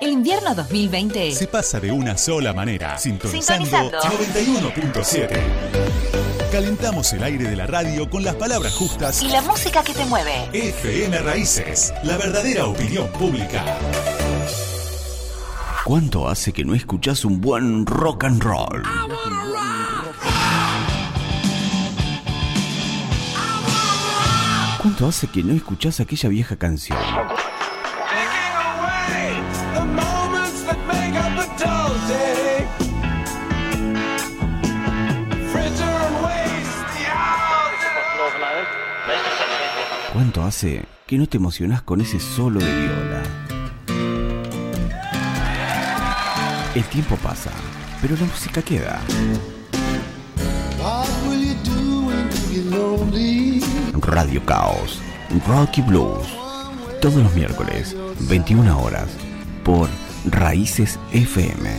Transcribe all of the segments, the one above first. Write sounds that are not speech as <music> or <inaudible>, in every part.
El invierno 2020 se pasa de una sola manera, sintonizando, Sintonizando. 91.7. Calentamos el aire de la radio con las palabras justas. y la música que te mueve. FM Raíces, la verdadera opinión pública. ¿Cuánto hace que no escuchás un buen rock and roll? ¿Cuánto hace que no escuchás aquella vieja canción? Hace que no te emocionás con ese solo de viola? El tiempo pasa, pero la música queda. Radio Caos, Rocky Blues. Todos los miércoles, 21 horas, por Raíces FM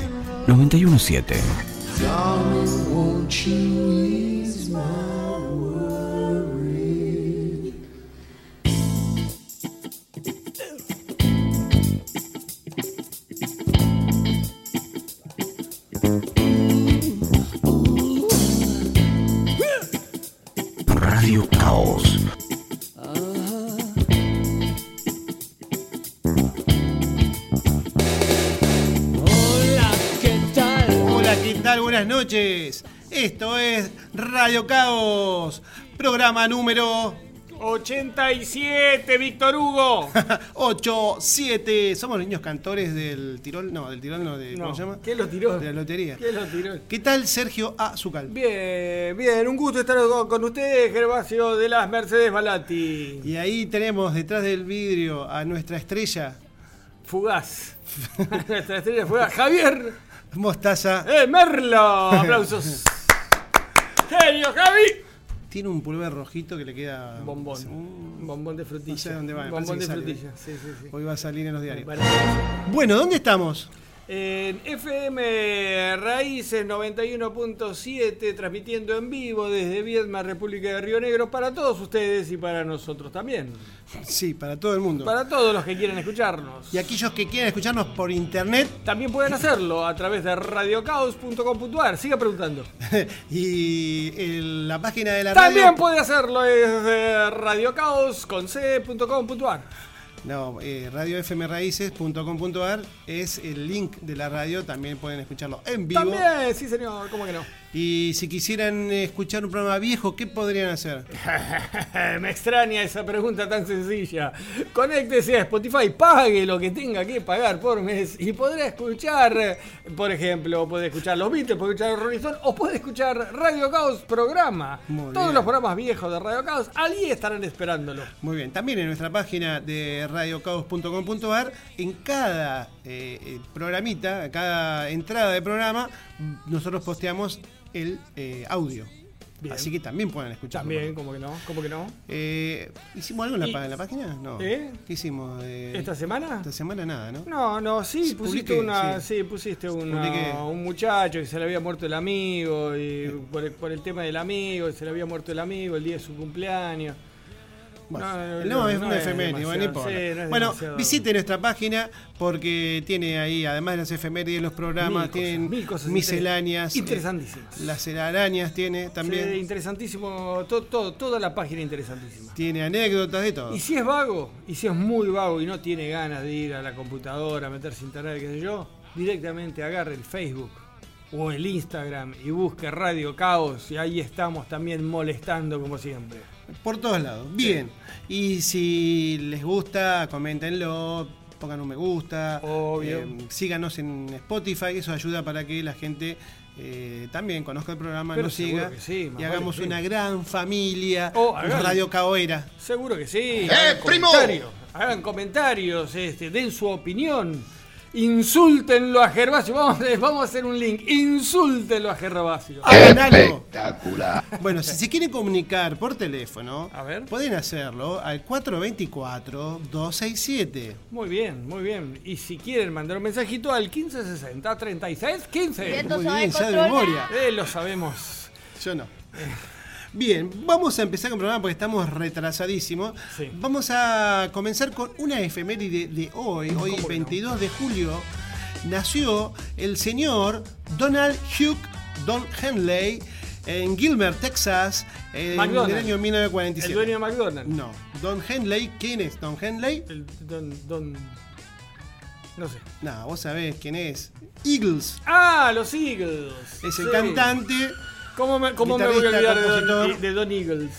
917. Radio Caos, programa número 87, Víctor Hugo. <laughs> 8, 7. Somos niños cantores del Tirol, no, del Tirol no, de, ¿cómo No, se llama? ¿Quién lo tiró? De la lotería. ¿Quién lo tiró? ¿Qué tal Sergio Azucal? Bien, bien, un gusto estar con- con ustedes, Gervasio de las Mercedes Balati. Y ahí tenemos detrás del vidrio a nuestra estrella, Fugaz. <laughs> Nuestra estrella fugaz. Javier. Mostaza. ¡Eh, Merlo! Aplausos. <laughs> Genio, Javi. Tiene un pulver rojito que le queda. Bombón. Un bombón de frutilla. No sé dónde va, me Bombón de frutilla. Sí, sí, sí. Hoy va a salir en los diarios. Bueno, ¿dónde estamos? En FM Raíces 91.7, transmitiendo en vivo desde Viedma, República de Río Negro, para todos ustedes y para nosotros también. Sí, para todo el mundo. Para todos los que quieren escucharnos. Y aquellos que quieran escucharnos por internet También pueden hacerlo a través de radiocaos.com.ar. Siga preguntando. <laughs> y el- la página de la También radio. puede hacerlo desde radiocaos.com.ar. No, eh, es el link de la radio, también pueden escucharlo en vivo. También, sí señor, ¿cómo que no? Y si quisieran escuchar un programa viejo, ¿qué podrían hacer? <laughs> Me extraña esa pregunta tan sencilla. Conéctese a Spotify, pague lo que tenga que pagar por mes y podrá escuchar, por ejemplo, puede escuchar los Beatles, puede escuchar Rolling Stone o puede escuchar Radio Caos programa. Muy Todos bien. los programas viejos de Radio Caos, allí estarán esperándolo. Muy bien, también en nuestra página de radiocaos.com.ar, en cada eh, programita, cada entrada de programa, nosotros posteamos el eh, audio. Bien. Así que también pueden escucharlo. También, como que no, como que no. Eh, ¿Hicimos algo en la, Y- pa- en la página? No. ¿Eh? ¿Qué hicimos? Eh, ¿Esta semana? Esta semana nada, ¿no? No, no, sí, pusiste una, sí. sí, pusiste una- un muchacho que se le había muerto el amigo y por el, por el tema del amigo, se le había muerto el amigo el día de su cumpleaños. Bueno, No, es no es efeméride, bueno, sí, bueno, visite nuestra página porque tiene ahí, además de las efemérides, los programas, Mil cosas, tienen mil cosas misceláneas. inter- interesantísimas. eh, las arañas tiene también. Sí, interesantísimo, to- to- toda la página interesantísima. Tiene anécdotas de todo. Y si es vago, y si es muy vago y no tiene ganas de ir a la computadora, meterse internet, qué sé yo, directamente agarre el Facebook o el Instagram y busque Radio Caos y ahí estamos también molestando como siempre. Por todos lados. Bien. Y si les gusta, coméntenlo, pongan un me gusta. Obvio. eh, síganos en Spotify, eso ayuda para que la gente eh, también conozca el programa, Pero nos siga sí, y vale hagamos una gran familia. Oh. Radio Caoera. Seguro que sí. hagan comentarios, hagan comentarios, este, den su opinión. Insúltenlo a Gervasio. Vamos, a- <laughs> vamos a hacer un link. Insúltenlo a Gervasio. Hagan algo. Bueno, si se quieren comunicar por teléfono, A ver. pueden hacerlo al 424-267. Muy bien, muy bien. Y si quieren mandar un mensajito al 1560 36 15. Muy bien, ya de memoria. Eh, lo sabemos. Yo no. Bien, vamos a empezar con el programa porque estamos retrasadísimos. Sí. Vamos a comenzar con una efeméride de hoy, hoy ¿Cómo que no? 22 de julio. Nació el señor Donald Hugh Don Henley en Gilmer, Texas, en McDonald's. el año 1947. El dueño de McDonald's. No, Don Henley, ¿quién es Don Henley? El don, don. No sé. No, vos sabés quién es. Eagles. Ah, los Eagles. Es el Sí. cantante. ¿Cómo me, cómo me voy a olvidar de. Don, de Don Eagles?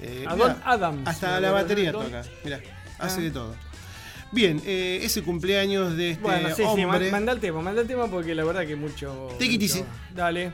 eh, A mirá, Don Adams. Hasta la batería Don- toca. Mirá, hace Ah. de todo. Bien, eh, es el cumpleaños de este Bueno, sí, sí, ma- hombre. manda el tema, manda el tema porque la verdad que mucho. Take it mucho- easy. Dale.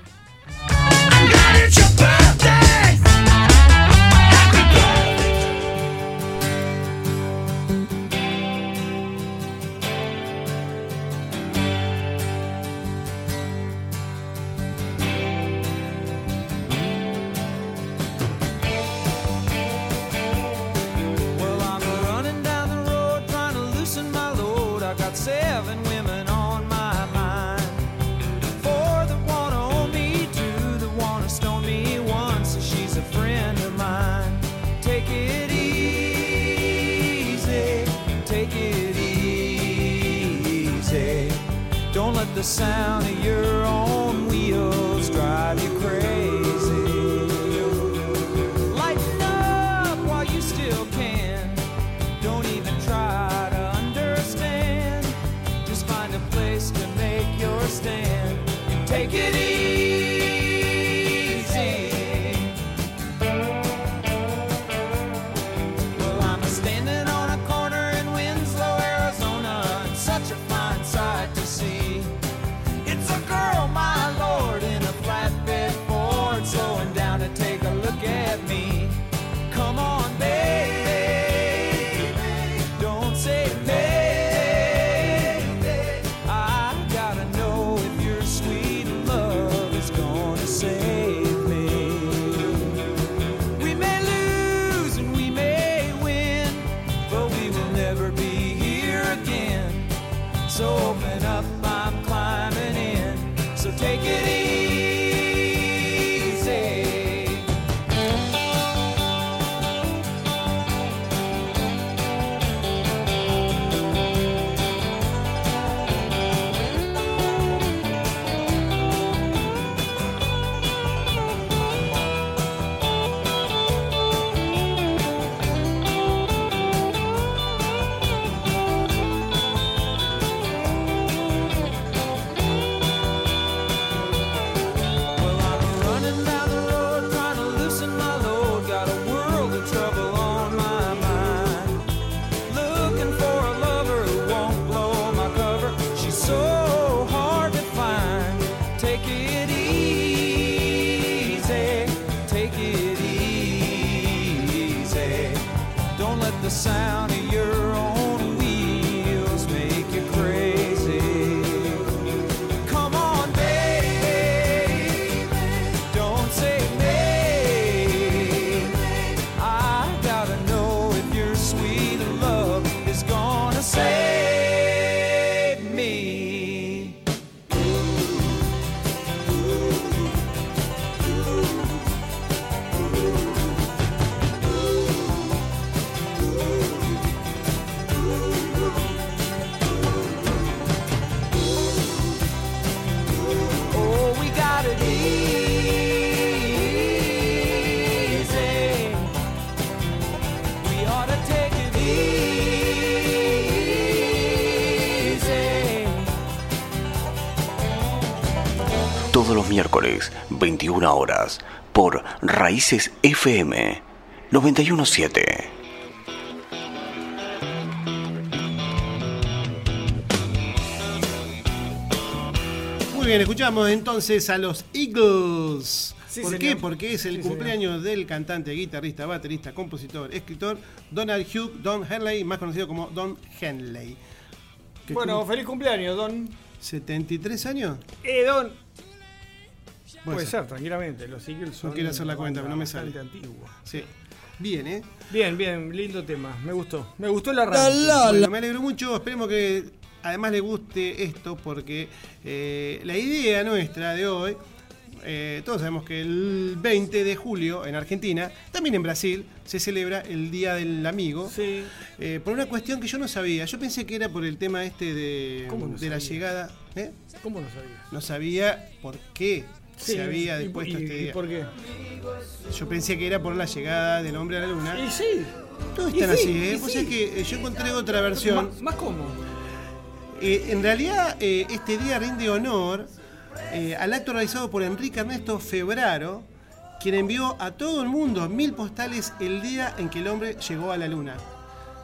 21 horas, por Raíces FM 917. Muy bien, escuchamos entonces a los Eagles. Sí, ¿Por señor. qué? Porque es el Sí, cumpleaños del cantante, guitarrista, baterista, compositor, escritor Donald Hugh Don Henley, más conocido como Don Henley. Bueno, cum- feliz cumpleaños, Don. 73 años. Eh, Don. Puede Puede ser. ser, tranquilamente. Los Eagles son. quiero hacer la cuenta, pero no me sale. antigua. Sí. Bien, ¿eh? Bien, bien, lindo tema. Me gustó. Me gustó la radio. Bueno, me alegro mucho. Esperemos que además le guste esto porque eh, la idea nuestra de hoy eh, todos sabemos que el 20 de julio en Argentina, también en Brasil, se celebra el Día del Amigo. Sí. Eh, por una cuestión que yo no sabía. Yo pensé que era por el tema este de, ¿Cómo no de la llegada. ¿eh? ¿Cómo lo sabías? No sabía por qué Sí, se había ¿y- dispuesto y- este y día. ¿Por qué? Yo pensé que era por la llegada del hombre a la luna. Y sí. Todos y están sí, así, y ¿eh? Vos sí. sabés que eh, yo encontré otra versión. Más, más cómo. Eh, en realidad, eh, este día rinde honor eh, al acto realizado por Enrique Ernesto Febraro, quien envió a todo el mundo mil postales el día en que el hombre llegó a la luna.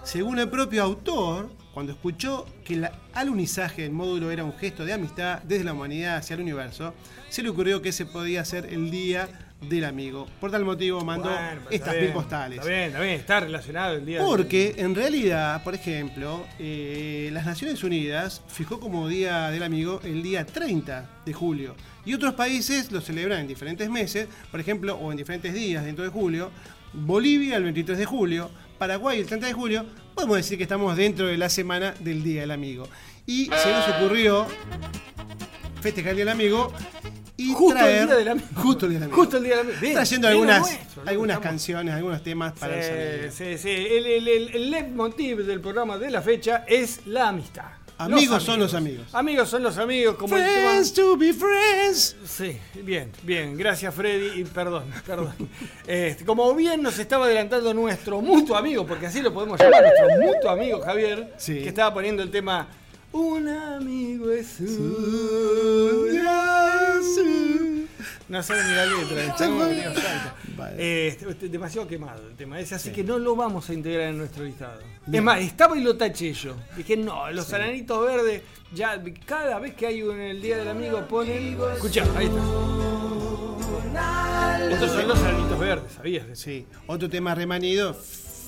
Según el propio autor, cuando escuchó que el alunizaje del módulo era un gesto de amistad desde la humanidad hacia el universo, se le ocurrió que ese podía ser el día del amigo. Por tal motivo mandó Bueno, está estas mil postales. Está bien, está bien, está relacionado el día. del- Porque en realidad, por ejemplo, eh, las Naciones Unidas fijó como Día del Amigo el día 30 de julio. Y otros países lo celebran en diferentes meses, por ejemplo, o en diferentes días dentro de julio. Bolivia el 23 de julio, Paraguay el 30 de julio. Podemos decir que estamos dentro de la semana del Día del Amigo. Y se nos ocurrió festejar el Día del Amigo y Justo el traer... día del amigo. Justo el Día del Amigo. Justo el día del amigo. Bien, Trayendo algunas, nuestro, algunas canciones, algunos temas para el. Sí, sí, sí. El, el, el, el leitmotiv del programa de la fecha es la amistad. Amigos son los amigos. Amigos son los amigos, como el Friends tema. to be friends. Sí, bien, bien. Gracias, Freddy. Y perdón, <laughs> perdón. Este, como bien nos estaba adelantando nuestro mutuo amigo, porque así lo podemos llamar, nuestro mutuo amigo Javier, Sí. que estaba poniendo el tema Un amigo es un. No ni la letra. Vale. Este, este, demasiado quemado el tema ese, así que no lo vamos a integrar en nuestro listado. Es más, estaba y lo taché yo. Dije, no, los ananitos verdes, ya cada vez que hay un el Día del Amigo ponen. Escuchá, ahí está. Estos son los ananitos verdes, ¿sabías? Sí, otro tema remanido,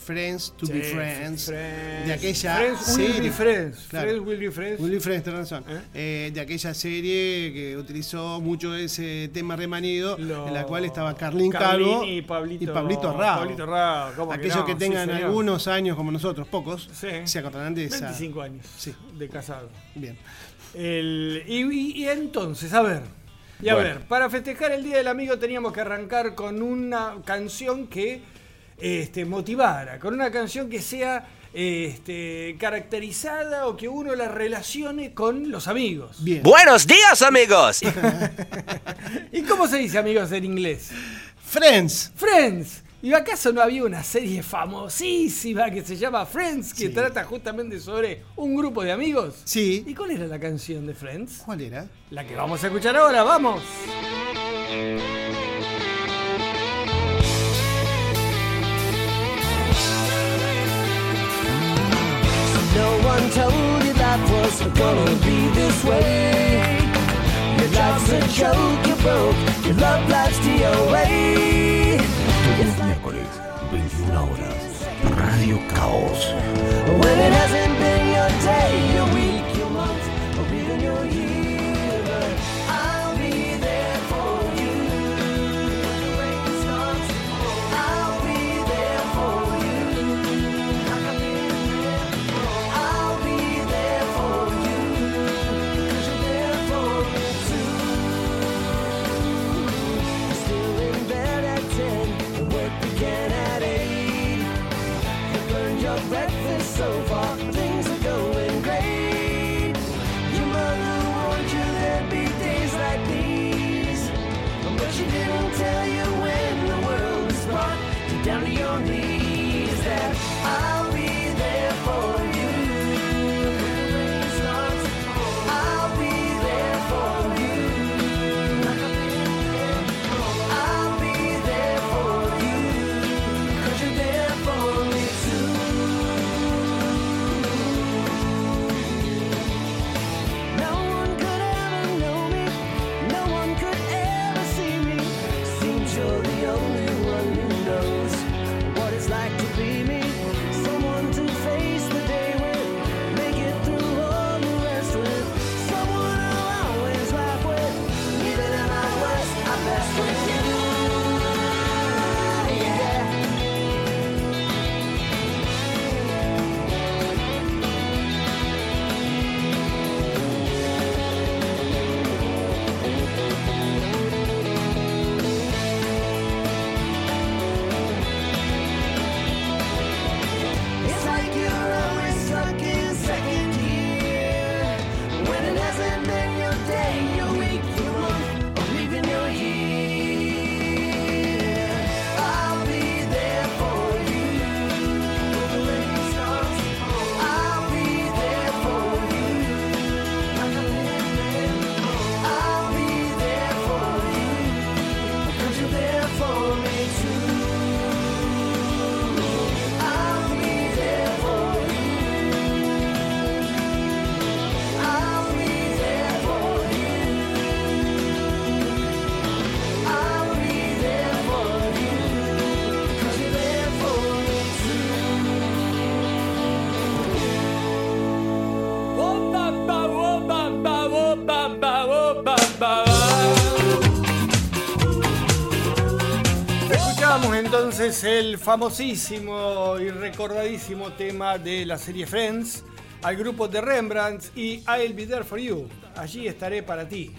Friends to be Friends. Friends. De aquella Friends will be friends. Claro. Friends will be friends. Will be Friends, tenés razón. ¿Eh? Eh, de aquella serie que utilizó mucho ese tema remanido, Lo- en la cual estaba Carlín Calvo y Pablito, y Pablito Rao. Pablito Rao, ¿cómo que Aquellos no? que, tengan algunos años como nosotros, pocos, Sí. se acordarán de esa. 25 años Sí. de casado. Bien. El- y, y- y entonces, a ver. Y a Bueno. ver, para festejar el Día del Amigo teníamos que arrancar con una canción que este, motivara, con una canción que sea este, caracterizada o que uno la relacione con los amigos. Bien. Buenos días amigos. <laughs> ¿Y cómo se dice amigos en inglés? Friends. Friends. ¿Y acaso no había una serie famosísima que se llama Friends que Sí. trata justamente sobre un grupo de amigos? Sí. ¿Y cuál era la canción de Friends? ¿Cuál era? La que vamos a escuchar ahora, vamos. No one told you life was gonna be this way. Your life's a joke, you broke. Your love life's DOA. Todos miércoles, 21 horas. Radio Caos. When it hasn't been your day, entonces el famosísimo y recordadísimo tema de la serie Friends al grupo de Rembrandt y I'll be there for you. Allí estaré para ti.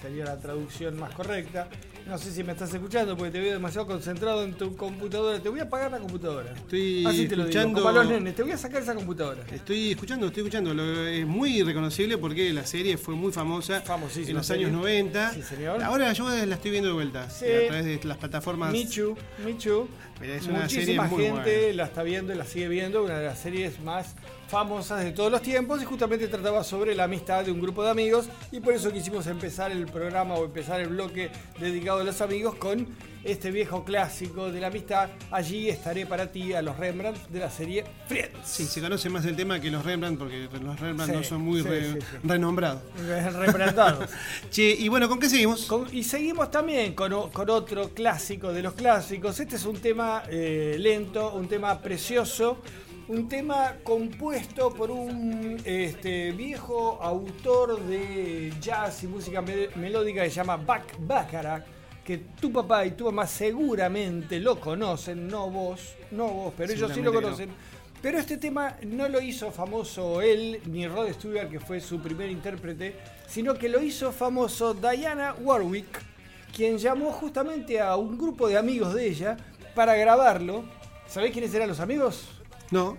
Sería la traducción más correcta. No sé si me estás escuchando porque te veo demasiado concentrado en tu computadora. Te voy a apagar la computadora. Estoy Así te lo digo, escuchando- los nenes. Te voy a sacar esa computadora. Estoy escuchando, estoy escuchando. Es muy reconocible porque la serie fue muy famosa Famosísima en los serie. años 90. Sí, señor. Ahora yo la estoy viendo de vuelta Sí. a través de las plataformas. Michu, Michu. Es una Muchísima serie muy gente buena. la está viendo y la sigue viendo, una de las series más famosas de todos los tiempos y justamente trataba sobre la amistad de un grupo de amigos y por eso quisimos empezar el programa o empezar el bloque dedicado a los amigos con este viejo clásico de la amistad. Allí estaré para ti a los Rembrandt de la serie Friends. Sí, se conoce más el tema que los Rembrandt porque los Rembrandt Sí, no son muy sí, re- sí, renombrados. <laughs> Rembrandtados. <laughs> Che, y bueno, ¿con qué seguimos? Con- y seguimos también con otro clásico de los clásicos. Este es un tema eh, lento, un tema precioso, un tema compuesto por un este, viejo autor de jazz y música me- melódica que se llama Buck Bacharach, que tu papá y tu mamá seguramente lo conocen, no vos, no vos, pero ellos sí lo no. conocen. Pero este tema no lo hizo famoso él ni Rod Stewart, que fue su primer intérprete, sino que lo hizo famoso Diana Warwick, quien llamó justamente a un grupo de amigos de ella para grabarlo. ¿Sabéis quiénes eran los amigos? No.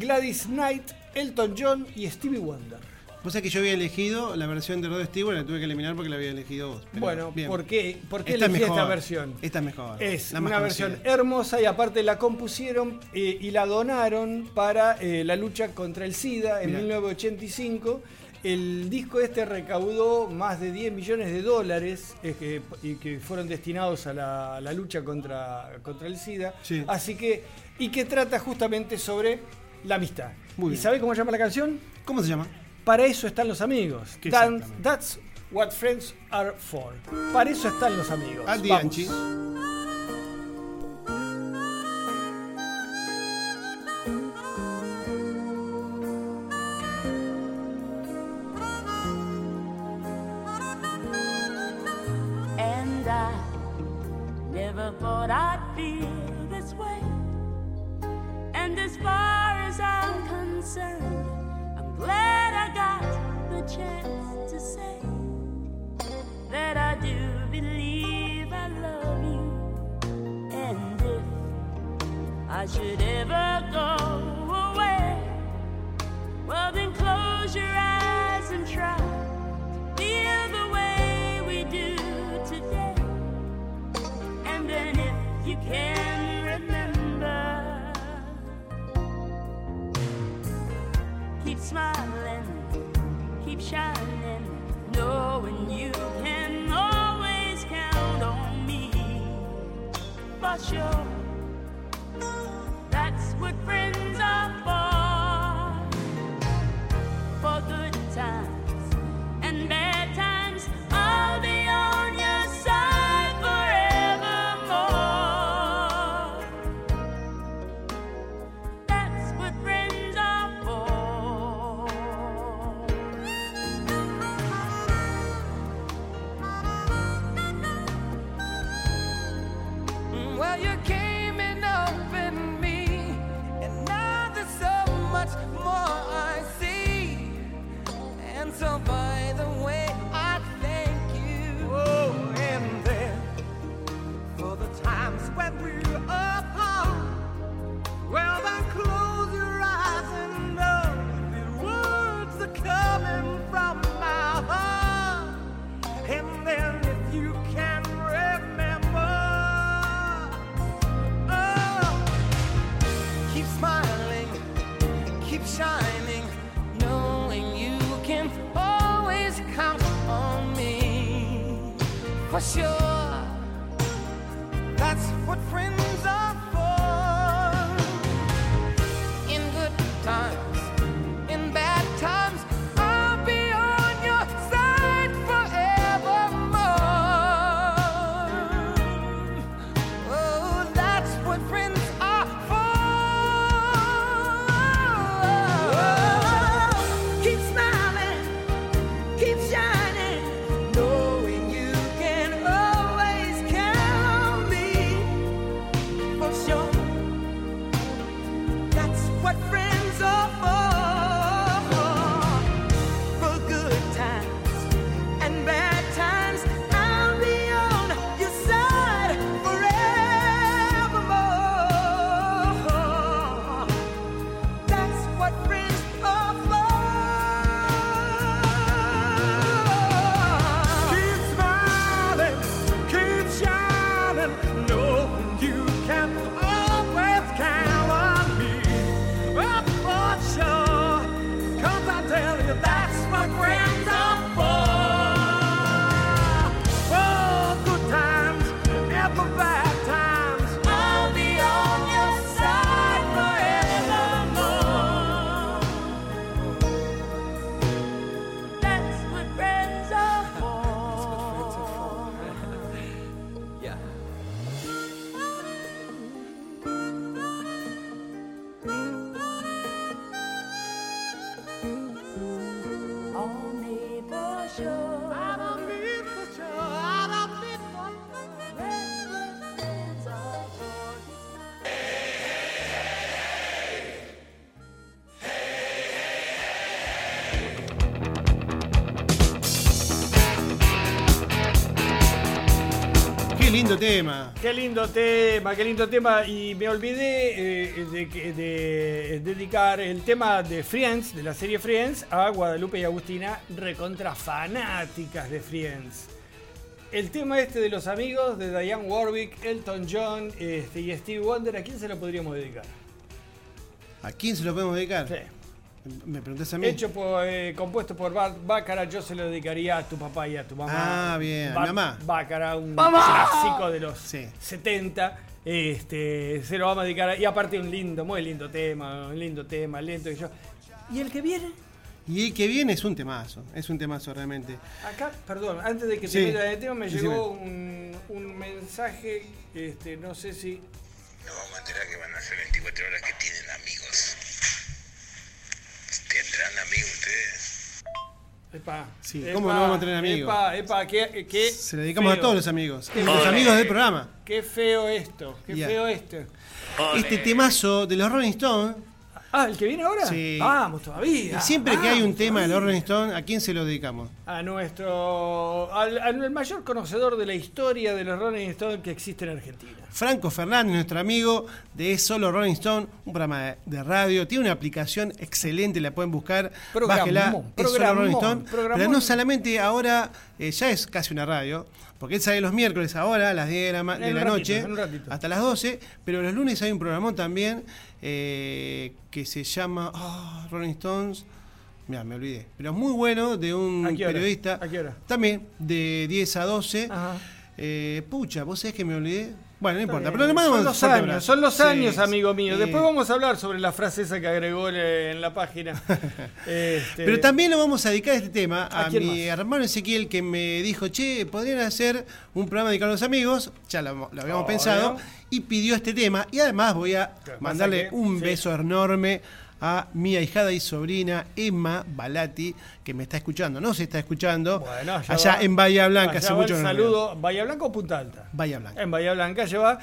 Gladys Knight, Elton John y Stevie Wonder. Vos sabés que yo había elegido la versión de Rod Stewart, la tuve que eliminar porque la había elegido vos. pero bueno, bien. ¿por qué, por qué Esta es elegí esta versión? Esta es mejor. Es una versión hermosa y aparte la compusieron eh, y la donaron para eh, la lucha contra el SIDA en Mirá. 1985. El disco este recaudó más de 10 millones de dólares eh, que, y que fueron destinados a la, la lucha contra, contra el SIDA. Sí. Así que, y que trata justamente sobre la amistad. Muy ¿Y bien. sabe cómo se llama la canción? ¿Cómo se llama? Para eso están los amigos. That- that's what friends are for. Para eso están los amigos. And I never thought I'd feel this way. And as far as I'm concerned, I'm glad I got the chance to say that I do believe I love you. And if I should ever go away, well, then close your eyes and try to feel the way we do today. And then if you can smiling, keep shining, knowing you can always count on me for sure. That's what friends are for. Tema. Qué lindo tema, qué lindo tema. Y me olvidé eh, de dedicar el tema de Friends, de la serie Friends, a Guadalupe y Agustina, recontra fanáticas de Friends. El tema este de los amigos de Diane Warwick, Elton John este, y Steve Wonder, ¿a quién se lo podríamos dedicar? ¿A quién se lo podemos dedicar? Sí. ¿Me preguntás a mí? Hecho por, eh, compuesto por Bart Baccarat, yo se lo dedicaría a tu papá y a tu mamá. Ah, bien, Bart mamá. Baccarat, un clásico de los Sí. 70. Este, se lo vamos a dedicar. Y aparte un lindo, muy lindo tema, un lindo tema, lento y yo. ¿Y el que viene? Y el que viene es un temazo, es un temazo realmente. Acá, perdón, antes de que Sí. te metas el tema, me Decime. llegó un, un mensaje, este, no sé si. Nos vamos a enterar que van a ser 24 horas que tienen amigos. ¿Tendrán amigos ustedes? Epa, Sí, epa, ¿cómo no vamos a tener amigos? Epa, epa, qué, qué Se lo dedicamos a todos los amigos. Qué Los feo. amigos del programa. Qué feo esto, qué feo esto. Este temazo de los Rolling Stones. Ah, ¿el que viene ahora? Sí. Vamos todavía. Y siempre que hay un tema de los todavía. Rolling Stones, ¿a quién se lo dedicamos? A nuestro. Al, al mayor conocedor de la historia de los Rolling Stones que existe en Argentina. Franco Fernández, nuestro amigo de Solo Rolling Stone, un programa de- de radio, tiene una aplicación excelente, la pueden buscar, Programón, bájela, Es Solo Rolling Stone. programón. Pero no solamente ahora, eh, ya es casi una radio, porque él sale los miércoles ahora a las 10 de la, de ratito, noche, hasta las 12, pero los lunes hay un programón también eh, que se llama ah, Rolling Stones. Mira, me olvidé. Pero es muy bueno, de un periodista. ¿A qué hora? También, de 10 a 12. Ajá. Eh, pucha, ¿vos sabés que me olvidé? Bueno, no importa, pero le mandamos son los años, abrazo. son los años, sí. amigo mío. Después vamos a hablar sobre la frase esa que agregó en la página. <laughs> Este, Pero también lo vamos a dedicar este tema ¿A a, mi más? hermano Ezequiel que me dijo, che, podrían hacer un programa dedicado a los amigos, ya lo, lo habíamos pensado, y pidió este tema. Y además voy a mandarle que- un sí. beso enorme a mi ahijada y sobrina Emma Balati, que me está escuchando, no se está escuchando, Bueno, allá va. en Bahía Blanca, hace mucho el que no saludo. ¿Bahía Blanca o Punta Alta? Bahía Blanca. En Bahía Blanca lleva.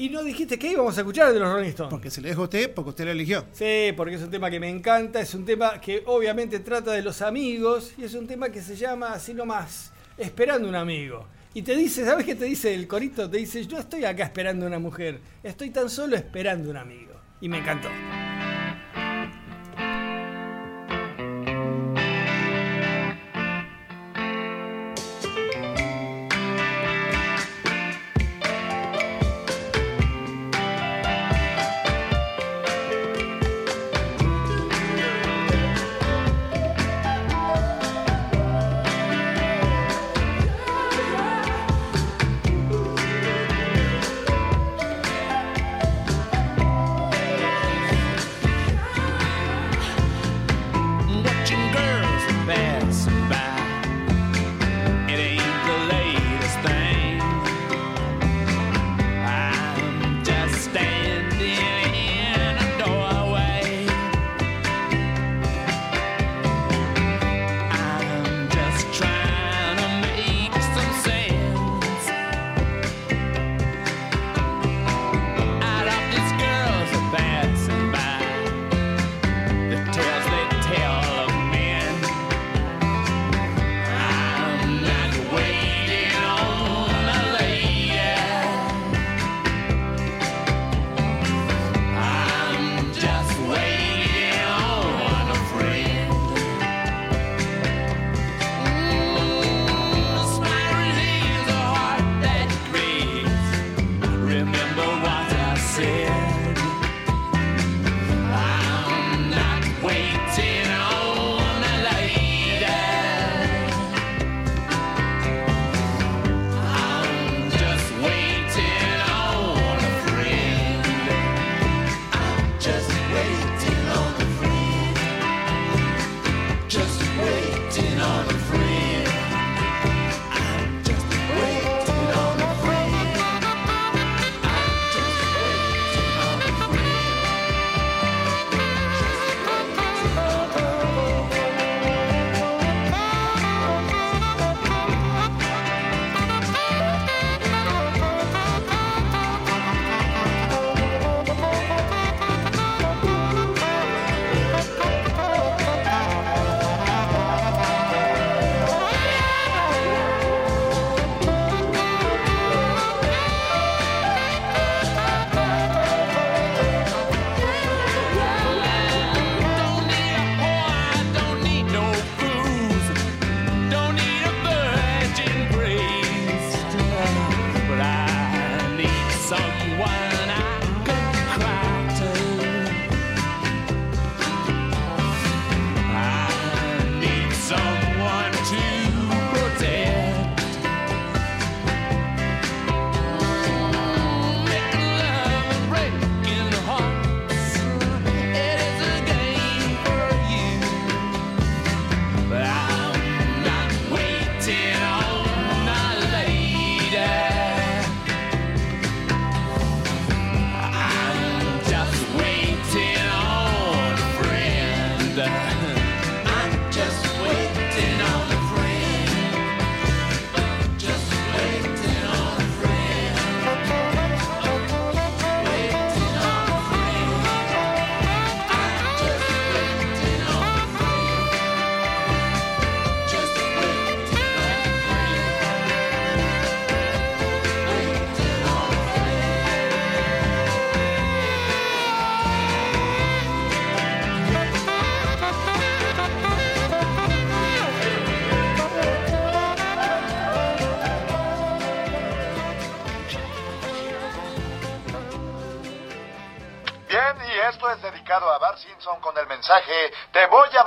Y no dijiste que íbamos a escuchar de los Rolling Stones. Porque se lo dejo a usted, porque usted lo eligió. Sí, porque es un tema que me encanta, es un tema que obviamente trata de los amigos y es un tema que se llama así nomás, esperando un amigo. Y te dice, ¿sabes qué te dice el corito? Te dice, yo estoy acá esperando una mujer, estoy tan solo esperando un amigo. Y me encantó.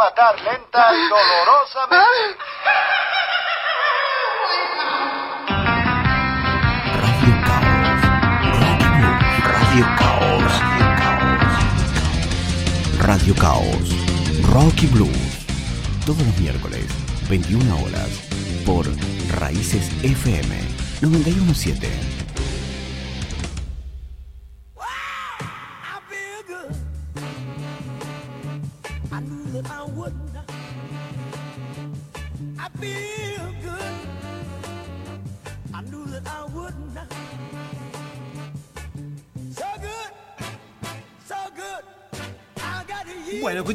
Matar lenta y dolorosamente. Radio Caos. Radio Caos. Rocky Blues. Todos los miércoles, 21 horas, por Raíces FM 917.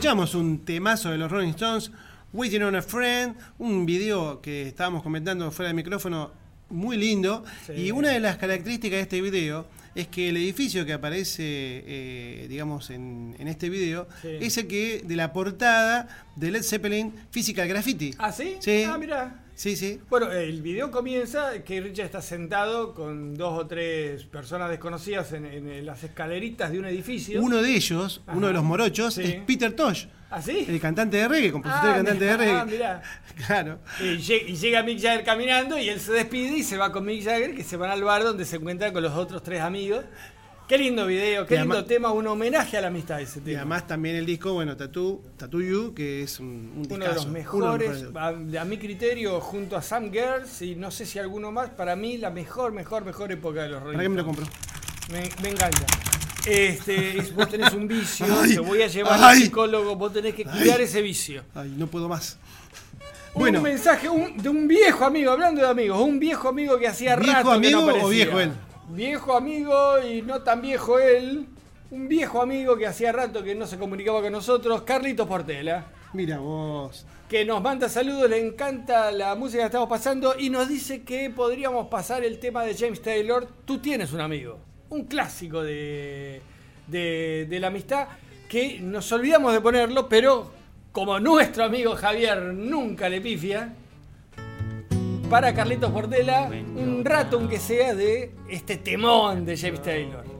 Escuchamos un temazo de los Rolling Stones, Waiting on a Friend, un video que estábamos comentando fuera del micrófono, muy lindo. Sí. Y una de las características de este video es que el edificio que aparece, eh, digamos, en, en este video, Sí. es el que de la portada de Led Zeppelin Physical Graffiti. ¿Ah, sí? Sí. Ah, mira. Sí, sí. Bueno, el video comienza que Richard está sentado con dos o tres personas desconocidas en, en las escaleritas de un edificio. Uno de ellos, uno de los morochos, Sí. es Peter Tosh, ¿Ah, sí? el cantante de reggae, compositor Ah, y cantante de reggae. ah, mirá. <laughs> Claro. Y, lle- y llega Mick Jagger caminando y él se despide y se va con Mick Jagger que se van al bar donde se encuentran con los otros tres amigos. Qué lindo video, qué Y lindo además- tema, un homenaje a la amistad ese Y tema. además también el disco, bueno, Tattoo, Tattoo You, que es un, un uno de los Uno de mejores, los a, a mi criterio, junto a Sam Girls y no sé si alguno más, para mí la mejor, mejor, mejor época de los Rolling ¿Para qué me lo compro? Me, me encanta. Este, es- vos tenés un vicio, <laughs> Ay, te voy a llevar al psicólogo, vos tenés que cuidar Ay. ese vicio. Ay, no puedo más. Un mensaje un- de un viejo amigo, hablando de amigos, un viejo amigo que hacía ¿Viejo rato que amigo no o viejo él? Viejo amigo y no tan viejo él. Un viejo amigo que hacía rato que no se comunicaba con nosotros, Carlitos Portela, mira vos. que nos manda saludos, le encanta la música que estamos pasando y nos dice que podríamos pasar el tema de James Taylor, Tú tienes un amigo, un clásico de, de, de la amistad que nos olvidamos de ponerlo, pero como nuestro amigo Javier nunca le pifia, para Carlitos Portela, un rato aunque sea de este temón de James Taylor.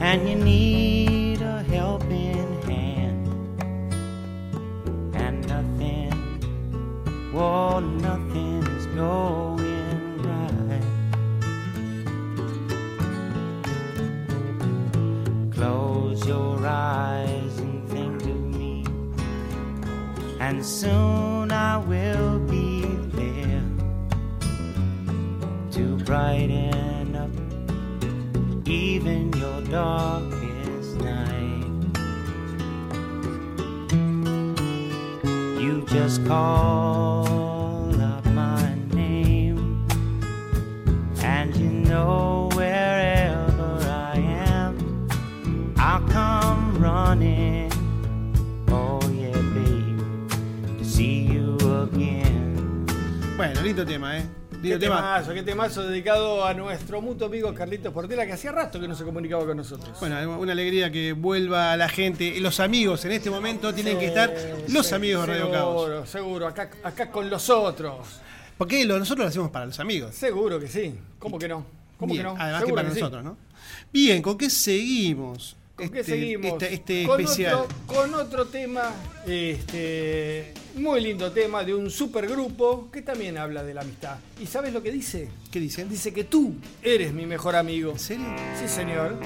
and you need a helping hand, and nothing, oh, nothing is going right. Close your eyes and think of me, and soon I will be to brighten up even your darkest night. You just call out my name, and you know wherever I am, I'll come running. Oh, yeah, babe, to see you again. Bueno, lindo tema, ¿eh? Qué temazo, qué temazo dedicado a nuestro mutuo amigo Carlitos Portela, que hacía rato que no se comunicaba con nosotros. Bueno, una alegría que vuelva la gente. Los amigos en este momento tienen que estar los Sí, amigos de Radio Caos. Seguro, seguro, acá, acá con los otros. Porque lo- nosotros lo hacemos para los amigos. Seguro que sí. ¿Cómo que no? ¿Cómo Bien, que no? Además que Seguro para sí. nosotros, ¿no? Bien, ¿con qué seguimos? ¿Con qué Este- seguimos? Este, este con especial. Otro, con otro tema, este, muy lindo tema de un supergrupo que también habla de la amistad. ¿Y sabes lo que dice? ¿Qué dicen? Dice que tú eres mi mejor amigo. ¿En serio? Sí, señor.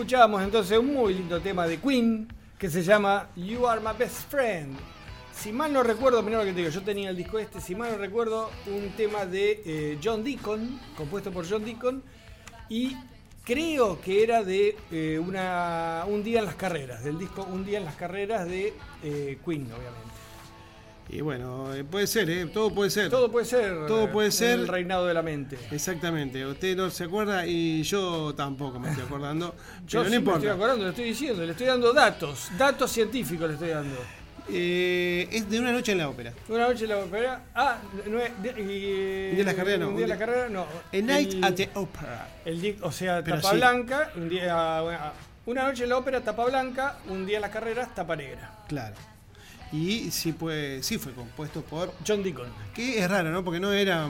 Escuchábamos entonces un muy lindo tema de Queen que se llama You Are My Best Friend. Si mal no recuerdo, primero que te digo, yo tenía el disco este, si mal no recuerdo, un tema de eh, John Deacon, compuesto por John Deacon, y creo que era de eh, una, un día en las carreras, del disco Un día en las carreras de eh, Queen, obviamente. Y bueno, eh, puede ser, ¿eh? Todo puede ser. Todo puede ser. Todo puede eh, ser. El reinado de la mente. Exactamente. Usted no se acuerda y yo tampoco me estoy acordando. <laughs> Yo pero no sí me importa. estoy acordando, le estoy diciendo, le estoy dando datos, datos científicos le estoy dando. Eh, es de una noche en la ópera. Una noche en la ópera. Ah, no es. de- y- Un día en la carrera, no. Un día en la carrera, no. A Night El- at the Opera. el o sea, Pero tapa sí. blanca, un día. bueno, Una noche en la ópera, tapa blanca, un día en las carreras, tapa negra. Claro. Y sí, pues, sí fue compuesto por. John Deacon. Que es raro, ¿no? Porque no era.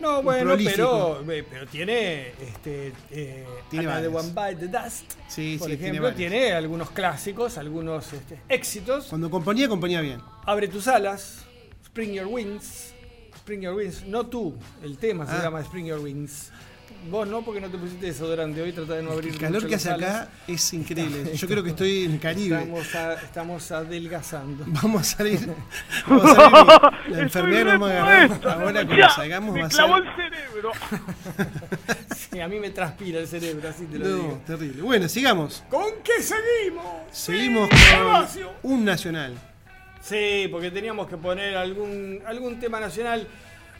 No, bueno, prolífico. pero, eh, pero tiene este, eh, Tiene de. One Bite the Dust. Sí, por sí, tiene ejemplo, varios. tiene, algunos clásicos, algunos este, éxitos. Cuando componía, componía bien. Abre tus alas, Spring Your Wings. Spring Your Wings, no tú, el tema se Ah. llama Spring Your Wings. Vos no, porque no te pusiste desodorante hoy, trata de no abrir El calor que hace acá es increíble. Yo creo que estoy en el Caribe. Estamos, a- estamos adelgazando. <laughs> Vamos a salir. <laughs> Vamos a salir. La enfermedad nos va a agarrar. Ahora cuando salgamos va a ser. cerebro. <laughs> Sí, a mí me transpira el cerebro, así te lo No, digo. terrible. Bueno, sigamos. ¿Con qué seguimos? Seguimos con un nacional. Sí, porque teníamos que poner algún, algún tema nacional.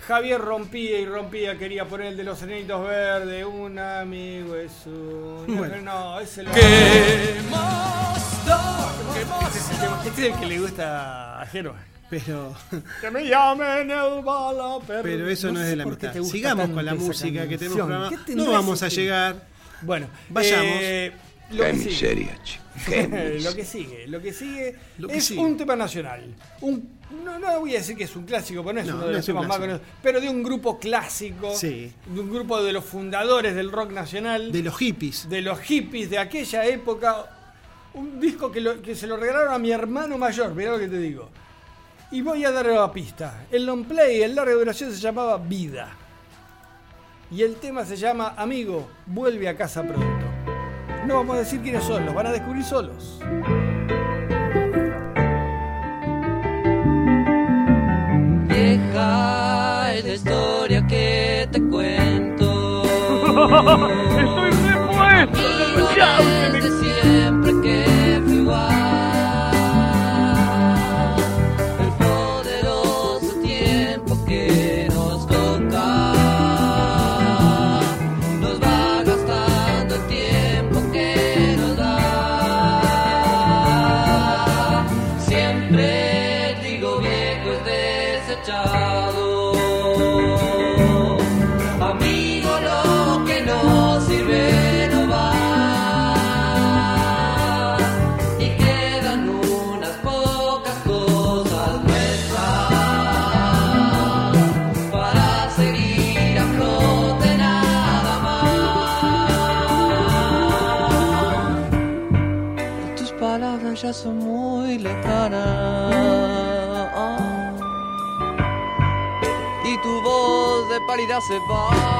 Javier rompía y rompía, quería poner el de los enanitos verdes, un amigo es un... <laughs> Bueno. No. ¿Qué Este es, el tema- este es el que le gusta a Jero. Pero, Que me llamen el bala, pero... pero eso no, es de la qué gusta Sigamos con la música que tenemos. ¿Qué No vamos a llegar. Bueno, Vayamos. eh, lo, Qué que sigue, miseria, chico. Qué <laughs> lo que sigue, lo que sigue Lo que es sigue. un tema nacional. Un, no, no voy a decir que es un clásico, porque no es No, uno no de los temas más conocidos, pero de un grupo clásico, Sí. de un grupo de los fundadores del rock nacional, De los hippies. de los hippies de aquella época. Un disco que, lo- que se lo regalaron a mi hermano mayor, mirá lo que te digo. Y voy a dar la pista. El long play, el larga duración se llamaba Vida. Y el tema se llama Amigo, vuelve a casa pronto. No vamos a decir quiénes son, los van a descubrir solos. Vieja es la historia que te cuento. <laughs> Estoy repuesto, pálida se va.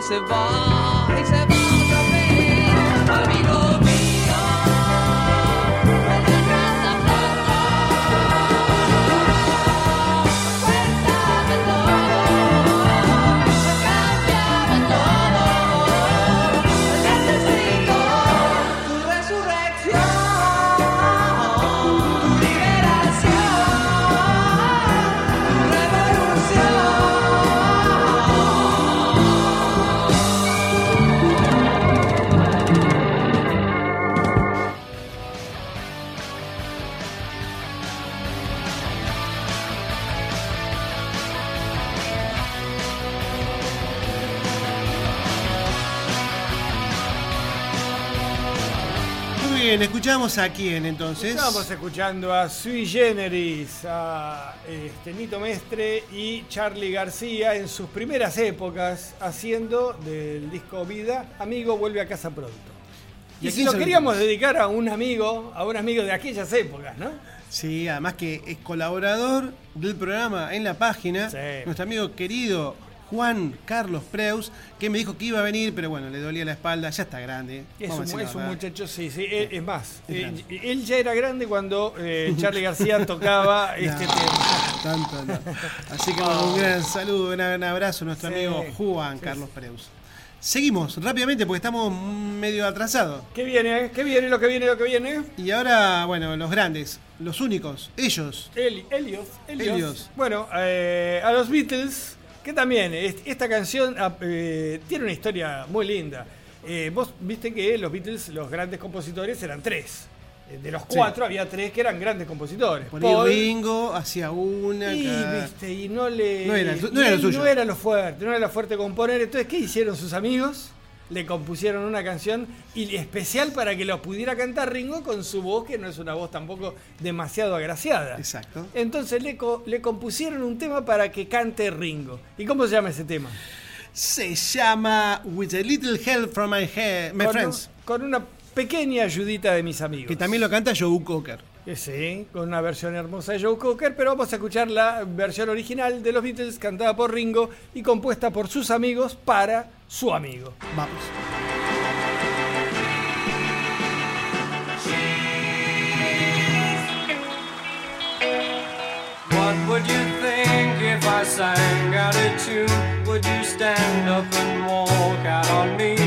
Se va escuchamos a quién entonces. Estamos escuchando a Sui Generis, a este, Nito Mestre y Charlie García en sus primeras épocas haciendo del disco Vida, Amigo vuelve a casa pronto. ¿Y Y, si lo queríamos dedicar a un amigo, a un amigo de aquellas épocas, ¿no? Sí, además que es colaborador del programa en la página. Sí. Nuestro amigo querido Juan Carlos Preus, que me dijo que iba a venir, pero bueno, le dolía la espalda, ya está grande. Es vamos un, es un muchacho, sí, sí, es, es más. Es eh, él ya era grande cuando eh, Charlie García <laughs> tocaba este No, tema. tanto no. <laughs> Así que un gran saludo, un gran abrazo a nuestro Sí, amigo Juan sí, Carlos Preus. Seguimos rápidamente porque estamos medio atrasados. ¿Qué viene? eh? ¿Qué viene? Lo que viene, lo que viene. Y ahora, bueno, los grandes, los únicos, ellos. Eli- Elliot, Elliot. Elliot. Bueno, eh, a los Beatles, que también est- esta canción ah, eh, tiene una historia muy linda. Eh, vos viste que los Beatles, los grandes compositores, eran tres. Eh, De los Sí. cuatro había tres que eran grandes compositores. Por Paul, Ringo hacía una. y, acá. viste, y no le. No era- no era lo suyo. No era lo fuerte, no era lo fuerte componer. Entonces, ¿qué hicieron sus amigos? Le compusieron una canción y especial para que lo pudiera cantar Ringo con su voz, que no es una voz tampoco demasiado agraciada. Exacto. Entonces le, co- le compusieron un tema para que cante Ringo. ¿Y cómo se llama ese tema? Se llama With a Little Help from My, He- my con, Friends. con una pequeña ayudita de mis amigos. Que también lo canta Joe Cocker. Eh, Sí, con una versión hermosa de Joe Cocker, pero vamos a escuchar la versión original de los Beatles cantada por Ringo y compuesta por sus amigos para su amigo. Vamos. What would you think if I sang out a tune? Would you stand up and walk out on me?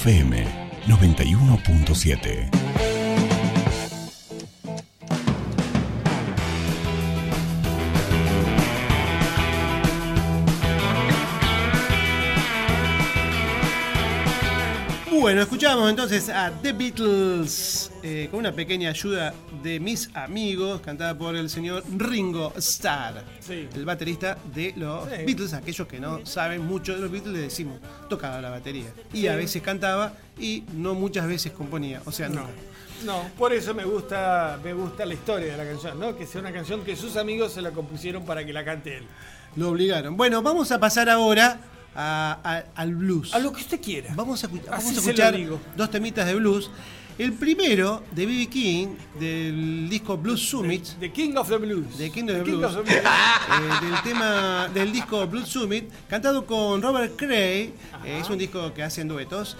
FM 91.7. Bueno, escuchamos entonces a The Beatles eh, con una pequeña ayuda de mis amigos, cantada por el señor Ringo Starr, Sí. el baterista de los Sí. Beatles. Aquellos que no saben mucho de los Beatles le decimos, tocaba la batería. Y Sí. a veces cantaba y no muchas veces componía, o sea, No. nunca. No, por eso me gusta, me gusta la historia de la canción, ¿no? Que sea una canción que sus amigos se la compusieron para que la cante él. Lo obligaron. Bueno, vamos a pasar ahora a- a- al blues. A lo que usted quiera. Vamos a, vamos a escuchar dos temitas de blues. El primero de B.B. King, del disco Blues Summit. The King of the Blues. The King of the The King Blues. of the Blues. <laughs> eh, del tema del disco Blues Summit, cantado con Robert Cray. eh, es un disco que hacen duetos.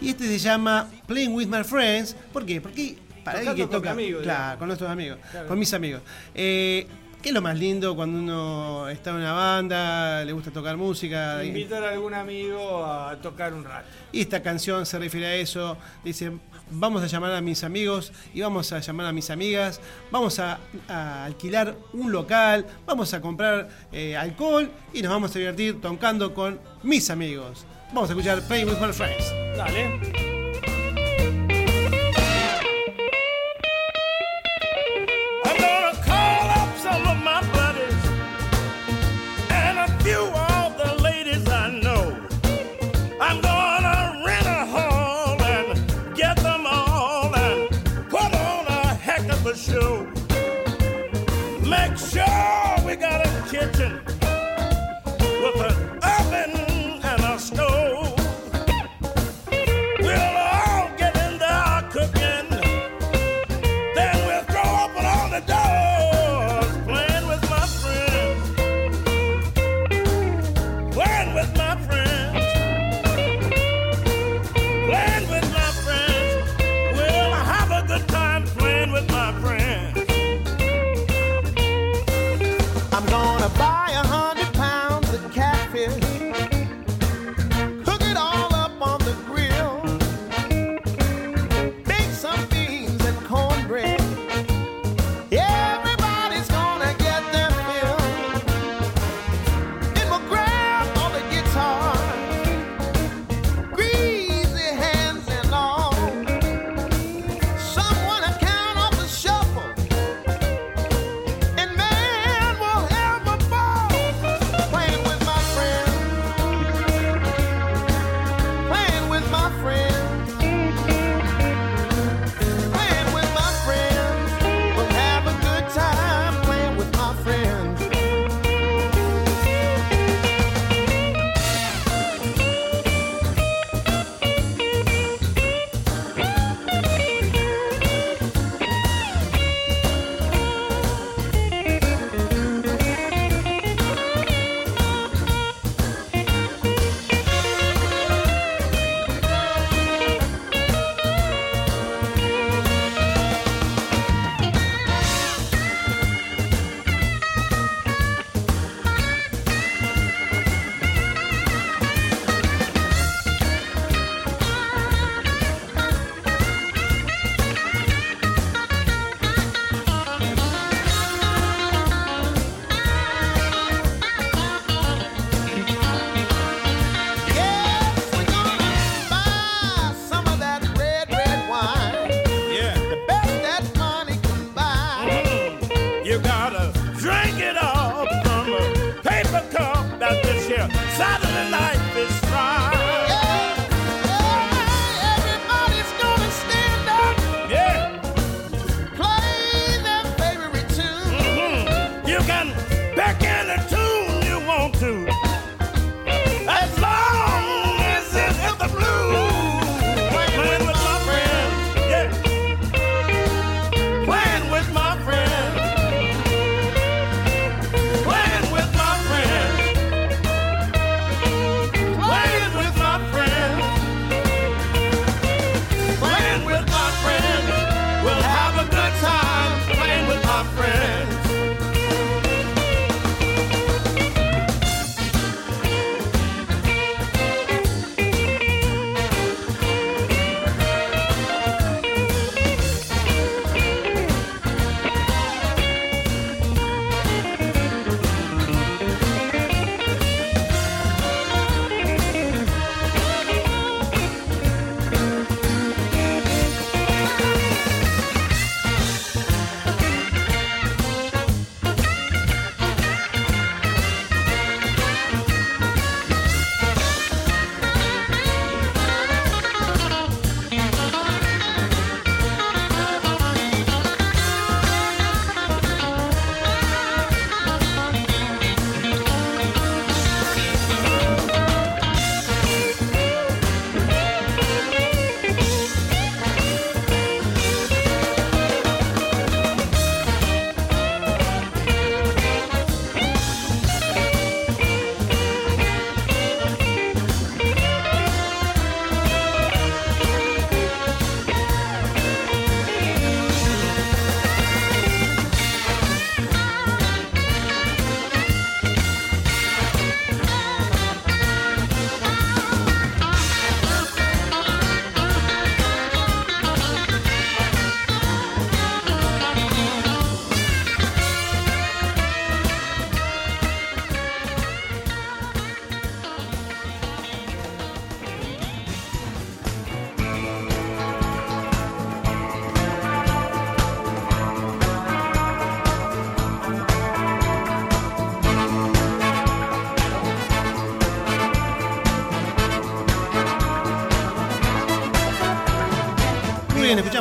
Y este se llama Playing with My Friends. ¿Por qué? Porque para Tocando alguien que con toca. claro, con nuestros amigos. Claro. Con mis amigos. Eh, ¿Qué es lo más lindo cuando uno está en una banda, le gusta tocar música? Invitar a algún amigo a tocar un rato. y esta canción se refiere a eso. Dice, vamos a llamar a mis amigos y vamos a llamar a mis amigas. Vamos a, a alquilar un local. Vamos a comprar eh, alcohol y nos vamos a divertir tocando con mis amigos. Vamos a escuchar Playing with My Friends. Dale.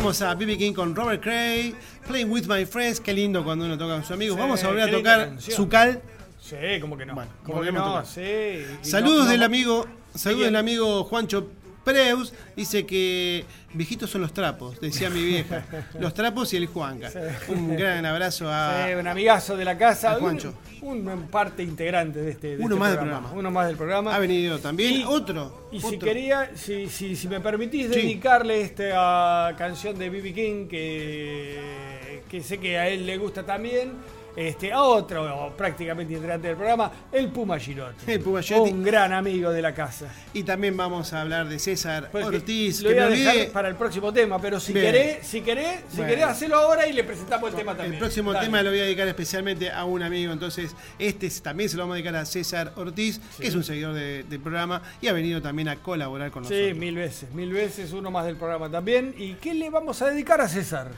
A B.B. King con Robert Cray, Playing with My Friends, qué lindo cuando uno toca con sus amigos. Sí, Vamos a volver a tocar canción. su cal. Sí, como que no. Bueno, como que no, sí. Saludos no- del amigo, saludos del amigo Juancho Preus, dice que viejitos son los trapos, decía mi vieja. <laughs> Los trapos y el Juanca. Un gran abrazo a Sí, un amigazo de la casa. a un- Juancho. Un, un parte integrante de este, de Uno este más del programa. Uno más del programa. ha venido también Y- otro. Y si quería, si, si, si me permitís Sí. dedicarle esta canción de B.B. King, que, que sé que a él le gusta también, este, a otro prácticamente integrante del programa, el Puma Girotti. El Puma Girotti. Un gran amigo de la casa. Y también vamos a hablar de César Porque Ortiz, lo que voy me a dejar para el próximo tema, pero si Bien. querés, si querés, si Bueno. querés, hacelo ahora y le presentamos el tema también. El próximo Dale. tema lo voy a dedicar especialmente a un amigo, entonces este es- también se lo vamos a dedicar a César Ortiz, que es un seguidor de- del programa y ha venido también a colaborar con Sí, nosotros. mil veces, mil veces, uno más del programa también. ¿Y qué le vamos a dedicar a César?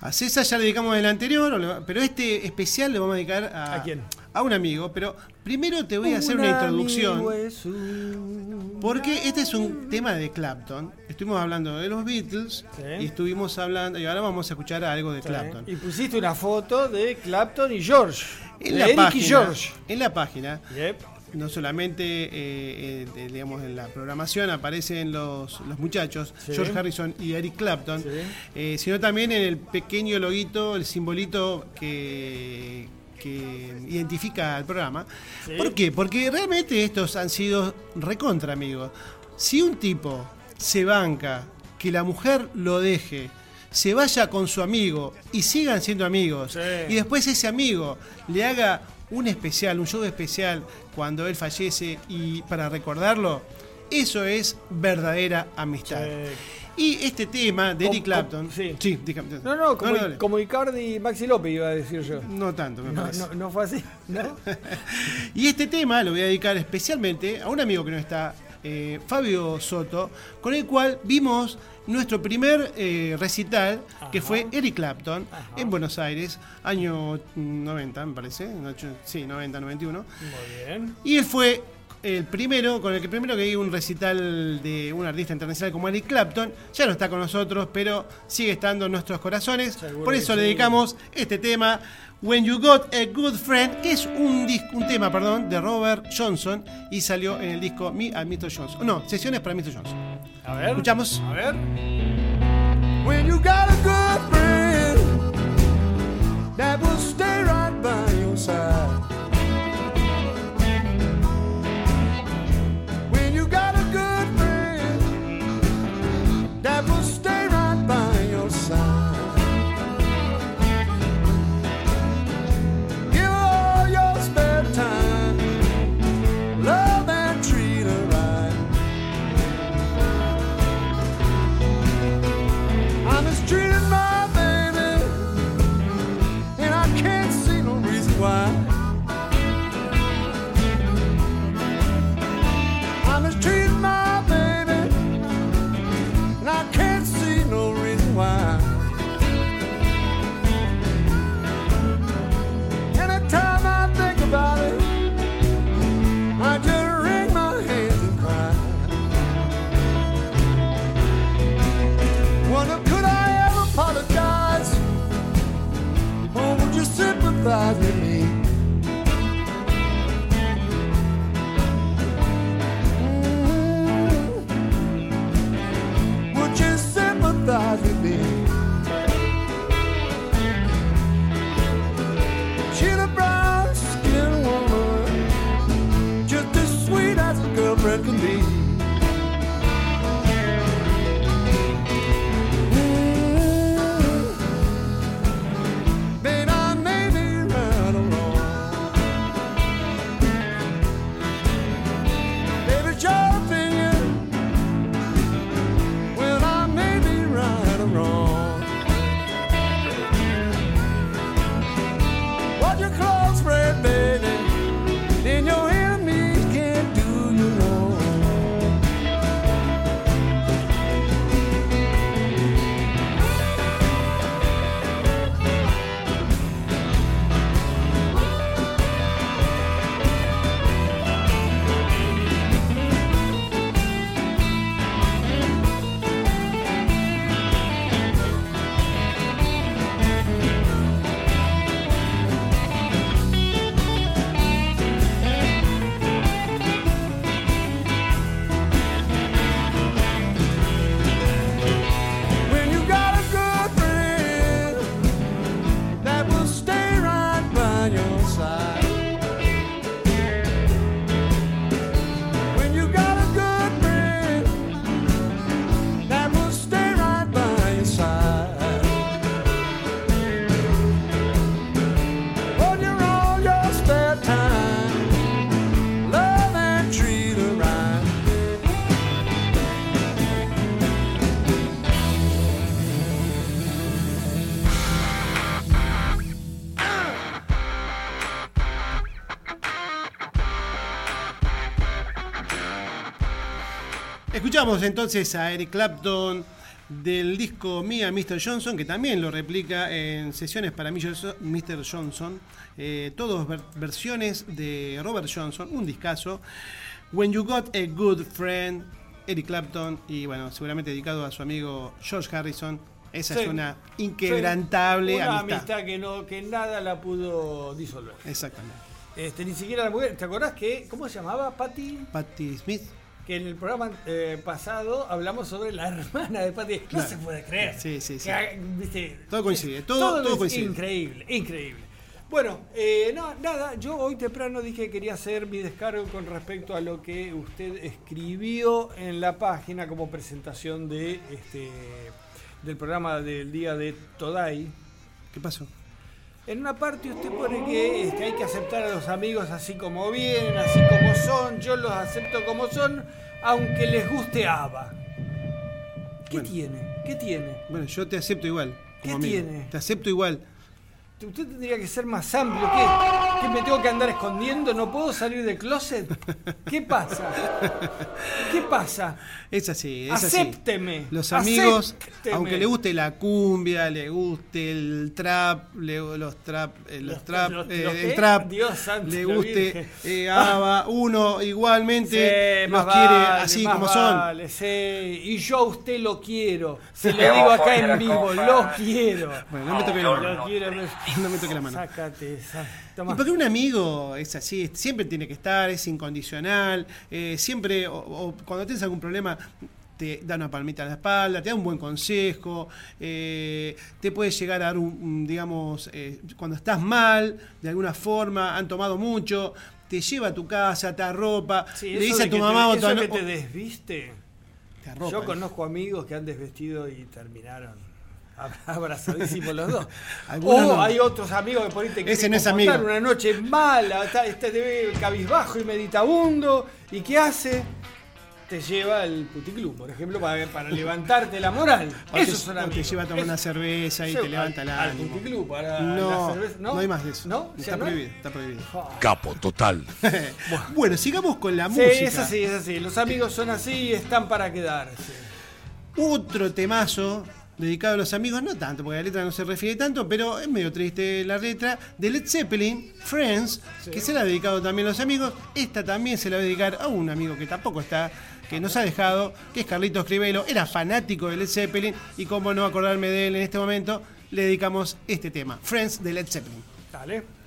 A César ya le dedicamos el anterior, pero este especial le vamos a dedicar a, ¿A quién? a un amigo, pero primero te voy a hacer una Un introducción. Porque este es un tema de Clapton. Estuvimos hablando de los Beatles Sí. y estuvimos hablando, y ahora vamos a escuchar algo de Clapton. Y pusiste una foto de Clapton y George. En de la, Eric página, y George. en la página, Yep. No solamente eh, digamos en la programación aparecen los, los muchachos, Sí. George Harrison y Eric Clapton, Sí. eh, sino también en el pequeño loguito, el simbolito que, que identifica al programa. Sí. ¿Por qué? Porque realmente estos han sido recontra amigos. Si un tipo se banca que la mujer lo deje, se vaya con su amigo y sigan siendo amigos, y después ese amigo le haga un especial, un show especial cuando él fallece y para recordarlo, eso es verdadera amistad. Y este tema de Eric Clapton, com- sí. dígame. No, no, como, como Icardi y Maxi López iba a decir yo. No tanto, me No, parece. no, no fue así, ¿no? <laughs> Y este tema lo voy a dedicar especialmente a un amigo que no está, eh, Fabio Soto, con el cual vimos nuestro primer eh, recital, que fue Eric Clapton, en Buenos Aires, año 90, me parece. Sí, 90, 91. Muy bien. Y él fue el primero, con el que primero que vi un recital de un artista internacional como Eric Clapton. Ya no está con nosotros, pero sigue estando en nuestros corazones. Seguro Por eso sí. le dedicamos este tema, When You Got a Good Friend, que es un, un tema perdón, de Robert Johnson y salió en el disco Me and Mr. Johnson. No, sesiones para Mr. Johnson. A ver. Escuchamos. A ver. When you got a good friend that will stay right by your side. Escuchamos entonces a Eric Clapton del disco Mia Mr. Johnson, que también lo replica en sesiones para Mr. Johnson. Eh, todos ver- versiones de Robert Johnson, un discazo. When You Got a Good Friend, Eric Clapton, y bueno, seguramente dedicado a su amigo George Harrison. Esa Sí. es una inquebrantable Sí, Una amistad. amistad que, no, que nada la pudo disolver. Exactamente. Este, ni siquiera la mujer. ¿Te acordás que, cómo se llamaba? Patty. Patty Smith. Que en el programa eh, pasado hablamos sobre la <laughs> hermana de Patty. No Claro. se puede creer. Sí, sí, sí. Que, ah, viste, Todo coincide, todo- todo coincide. Increíble, increíble. Bueno, eh, no, nada, yo hoy temprano dije que quería hacer mi descargo con respecto a lo que usted escribió en la página como presentación de este del programa del día de Todai. ¿Qué pasó? En una parte usted pone que este, hay que aceptar a los amigos así como vienen, así como son. Yo los acepto como son, aunque les guste ABBA. ¿Qué Bueno. tiene? ¿Qué tiene? Bueno, yo te acepto igual. ¿Qué amigo. tiene? Te acepto igual. Usted tendría que ser más amplio. ¿Qué? ¿Qué me tengo que andar escondiendo? ¿No puedo salir del closet? ¿Qué pasa? ¿Qué pasa? Es así, es así. Acépteme. Los amigos, acépteme. aunque le guste la cumbia, le guste el trap, le- los trap, eh, los, Los- trap, los- eh, los el qué? trap, Dios santo, le guste eh, uno igualmente Sí, los quiere vale, así como son. vale, sí. Y yo a usted lo quiero. Se lo digo acá en vivo, lo quiero. Bueno, no me toque quiero. <laughs> No me toque la mano. Sácate Toma. porque un amigo es así, siempre tiene que estar, es incondicional, eh, siempre, o, o cuando tienes algún problema, te da una palmita en la espalda, te da un buen consejo, eh, te puede llegar a dar un, un, digamos, eh, cuando estás mal, de alguna forma, han tomado mucho, te lleva a tu casa, te arropa, Sí, le dice a tu mamá te, o tu que te desviste. te arropa, Yo conozco amigos que han desvestido y terminaron <laughs> abrazadísimos los dos. <laughs> O no. hay otros amigos que por ahí te Ese quieren no es confortar amigo. una noche mala, está, este te ve cabizbajo y meditabundo, ¿y qué hace? Te lleva al puticlub, por ejemplo, para, para levantarte la moral. <laughs> O te- Esos son o te amigos. lleva a tomar Eso- una cerveza y Eso, te levanta el al- al ánimo. puticlub, para no, la cerveza. ¿No? no hay más de eso. ¿No? ¿Ya Está no? prohibido, está prohibido. Capo total. bueno, sigamos con la Sí, música. es así, es así. Los amigos son así y están para quedarse. Otro temazo dedicado a los amigos, no tanto, porque la letra no se refiere tanto, pero es medio triste la letra, de Led Zeppelin, Friends, que se la ha dedicado también a los amigos. Esta también se la va a dedicar a un amigo que tampoco está, que nos ha dejado, que es Carlitos Crivelo, era fanático de Led Zeppelin, y como no acordarme de él en este momento, le dedicamos este tema, Friends de Led Zeppelin. Dale.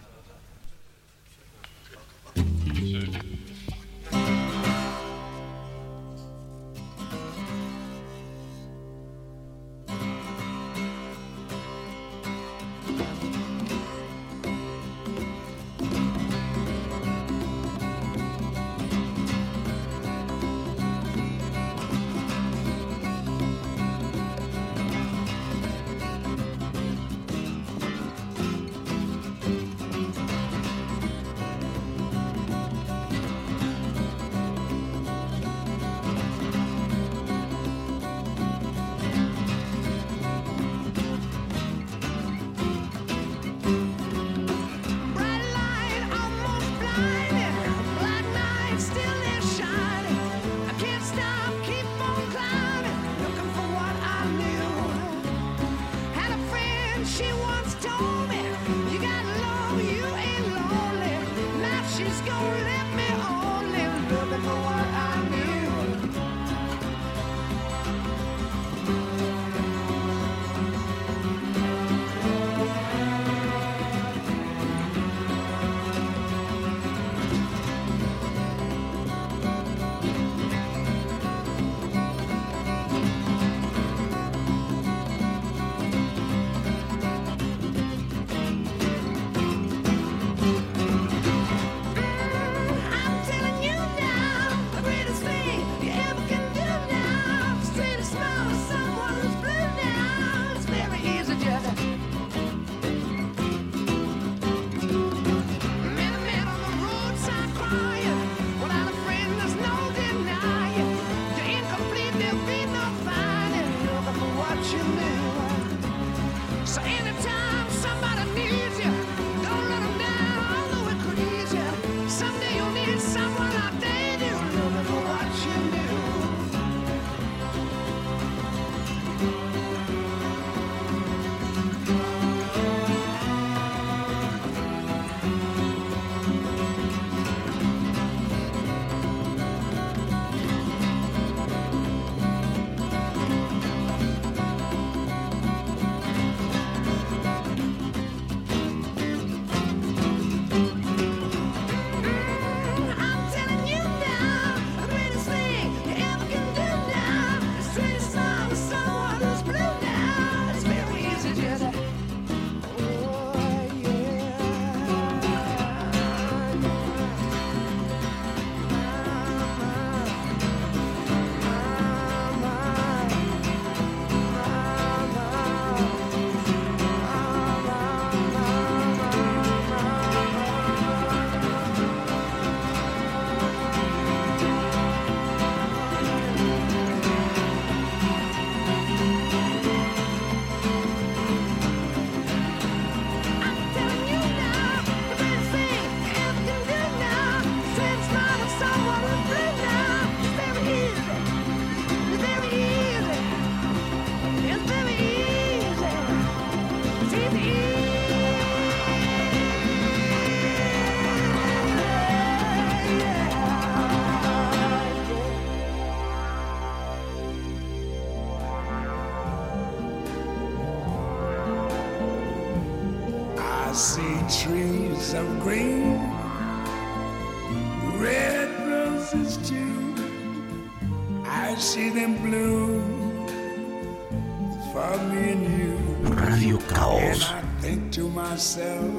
Trees of green, red roses too. I see them bloom for me and you. Radio And Caos. I think to myself,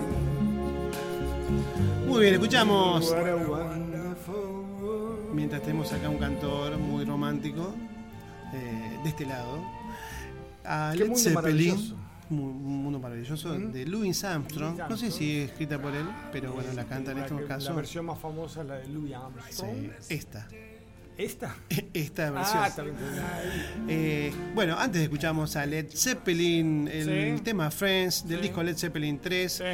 Muy bien, escuchamos. what a wonderful world. Mientras tenemos acá un cantor muy romántico eh, de este lado. A Led Zeppelin. Un mundo maravilloso de Louis Armstrong. No sé si es escrita por él, pero bueno, la canta en La, este que- la caso. versión más famosa es la de Louis Armstrong. Sí, esta. ¿Esta? Esta versión. Ah, está bien. Eh, bueno, antes escuchamos a Led Zeppelin, el Sí. tema Friends del Sí. disco Led Zeppelin 3. Sí.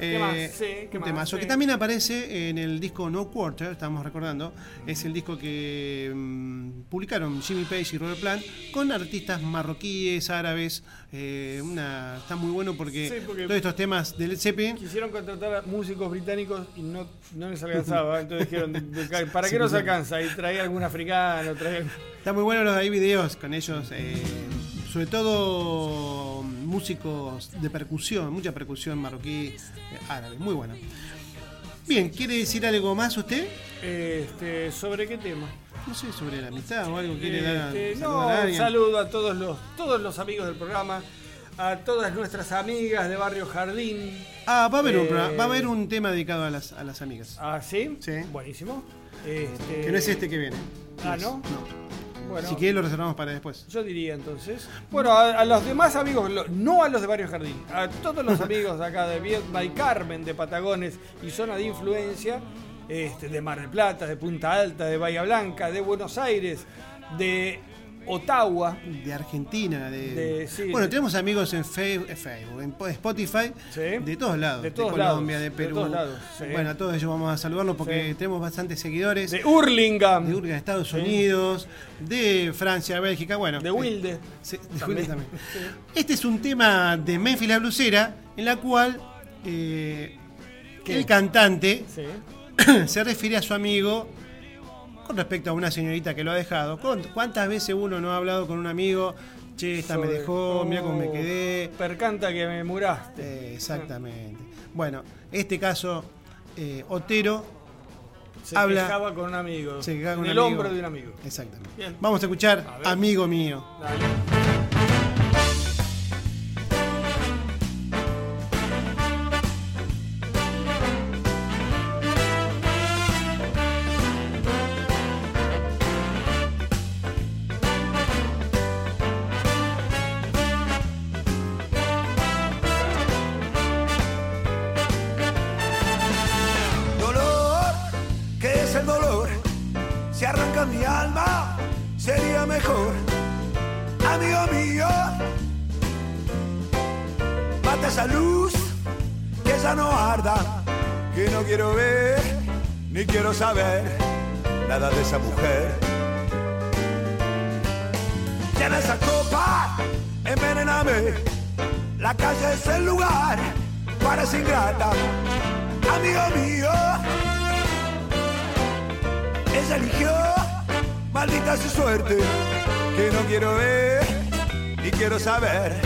Eh, ¿Qué más? Sí, ¿qué un más? temazo Sí. que también aparece en el disco No Quarter, estamos recordando. Es el disco que mm, publicaron Jimmy Page y Robert Plant con artistas marroquíes, árabes. eh, una, está muy bueno porque, Sí, porque- todos estos temas de Led Zeppelin. Quisieron contratar a músicos británicos y no, no les alcanzaba. <laughs> Entonces dijeron, ¿para qué nos alcanza? Y traía algún africano, traía... Está muy bueno los hay videos con ellos, eh, sobre todo músicos de percusión, mucha percusión marroquí, eh, árabe, muy bueno. Bien, ¿quiere decir algo más usted? Este, ¿Sobre qué tema? No sé, sobre la amistad o algo, quiere Este, no, a un saludo a todos los, todos los amigos del programa, a todas nuestras amigas de Barrio Jardín. Ah, va a haber, un, Eh, programa- va a haber un tema dedicado a las, a las amigas. Ah, ¿sí? Sí. Buenísimo. Este, Que no es este que viene. Ah, ¿no? No. Bueno, Si quiere lo reservamos para después. yo diría entonces. Bueno, a, a los demás amigos, lo- no a los de Barrio Jardín, a todos los <laughs> amigos de acá de Viedma y Carmen, de Patagones y zona de influencia, este, de Mar del Plata, de Punta Alta, de Bahía Blanca, de Buenos Aires, de Ottawa. De Argentina, de... De- sí, bueno, de- tenemos amigos en Facebook, en Spotify, de todos lados. De todos Colombia, lados, de Perú. todos lados, sí. Bueno, a todos ellos vamos a saludarlos porque tenemos bastantes seguidores. De Hurlingham. De Hurlingham, Estados. Unidos, de Francia, Bélgica, bueno. De eh, Wilde. sí, de. Wilde también. Este es un tema de Memphis la Blusera, en la cual eh, el cantante <coughs> se refiere a su amigo con respecto a una señorita que lo ha dejado. ¿Cuán- ¿Cuántas veces uno no ha hablado con un amigo? Che, esta me dejó, mira cómo me quedé. Percanta que me muraste. Eh, exactamente. Bueno, este caso, eh, Otero Se habla. quejaba con un amigo. se quejaba con en un el amigo. hombro de un amigo. Exactamente. Bien. Vamos a escuchar A. Amigo mío. Dale. Saber nada de esa mujer. Llena esa copa, envenename, la calle es el lugar, parece ingrata amigo mío. Ella eligió, maldita su suerte, que no quiero ver ni quiero saber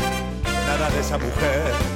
nada de esa mujer.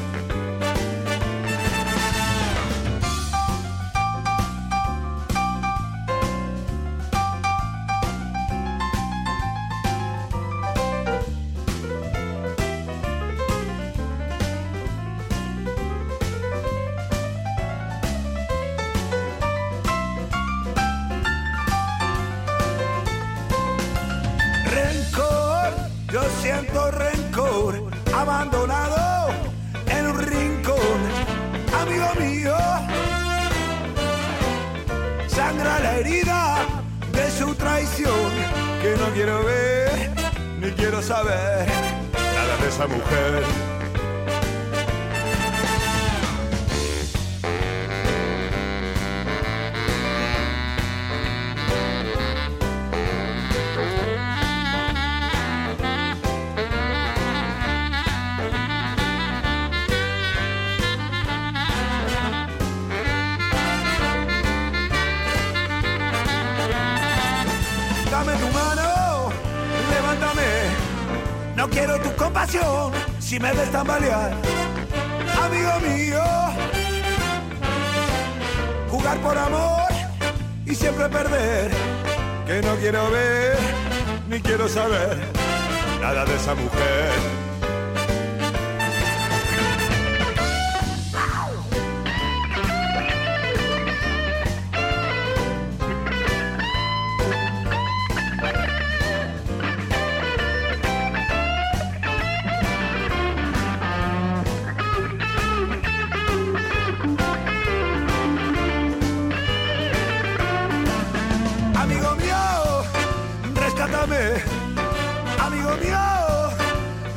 Mío,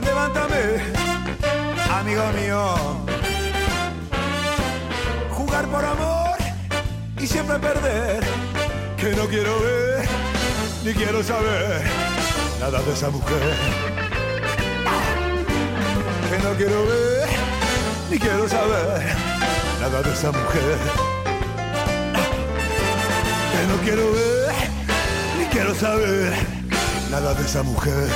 levántame. Amigo mío, jugar por amor y siempre perder. Que no quiero ver ni quiero saber nada de esa mujer. Que no quiero ver ni quiero saber nada de esa mujer. Que no quiero ver ni quiero saber nada de esa mujer.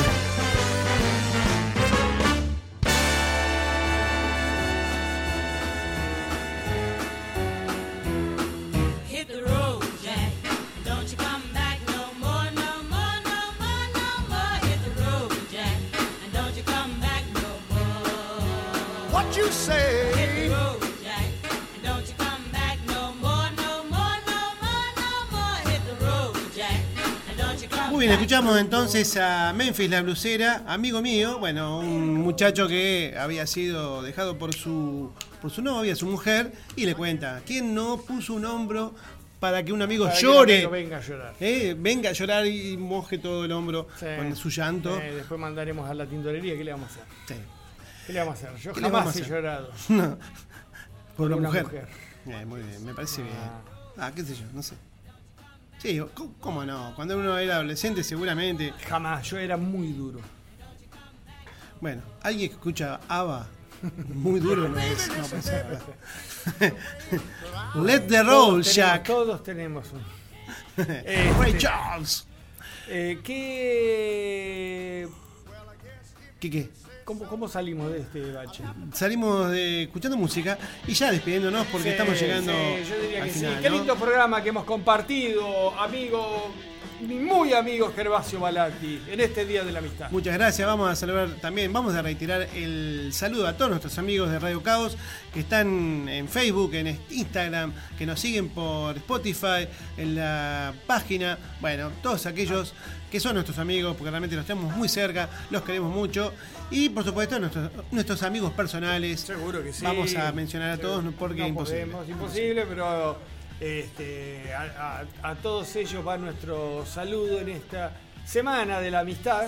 Escuchamos entonces a Memphis la blusera, amigo mío, bueno, un muchacho que había sido dejado por su, por su novia, su mujer, y le cuenta, ¿quién no puso un hombro para que un amigo Para que un llore? amigo venga a llorar. Eh, Venga a llorar y moje todo el hombro Sí. con su llanto. Eh, después mandaremos a la tintorería, ¿qué le vamos a hacer? Sí. ¿Qué le vamos a hacer? Yo ¿Qué le vamos jamás he llorado. <laughs> No, por una una mujer. mujer. Eh, muy bien, me parece bien. Ah, qué sé yo, no sé. Sí, ¿cómo- ¿cómo no? Cuando uno era adolescente seguramente... Jamás, yo era muy duro. Bueno, alguien que escucha ABBA muy duro no es. No. Let the roll, Todos tenemos- Jack. Todos tenemos un. <laughs> Ray Este, Charles. eh, ¿Qué. ¿Qué qué? ¿Cómo, ¿Cómo salimos de este bache? Salimos de, escuchando música y ya despidiéndonos porque Sí, estamos llegando sí, yo diría al que sí. Qué ¿no? lindo programa que hemos compartido, amigo, mi muy amigo Gervasio Balatti, en este Día de la Amistad. Muchas gracias. Vamos a saludar también, vamos a reiterar el saludo a todos nuestros amigos de Radio Caos que están en Facebook, en Instagram, que nos siguen por Spotify, en la página. Bueno, todos aquellos que son nuestros amigos, porque realmente los tenemos muy cerca, los queremos mucho. Y por supuesto, nuestros, nuestros amigos personales. Seguro que sí. Vamos a mencionar a todos porque no es imposible. podemos, imposible, pero este, a, todos ellos va nuestro saludo en esta semana de la amistad.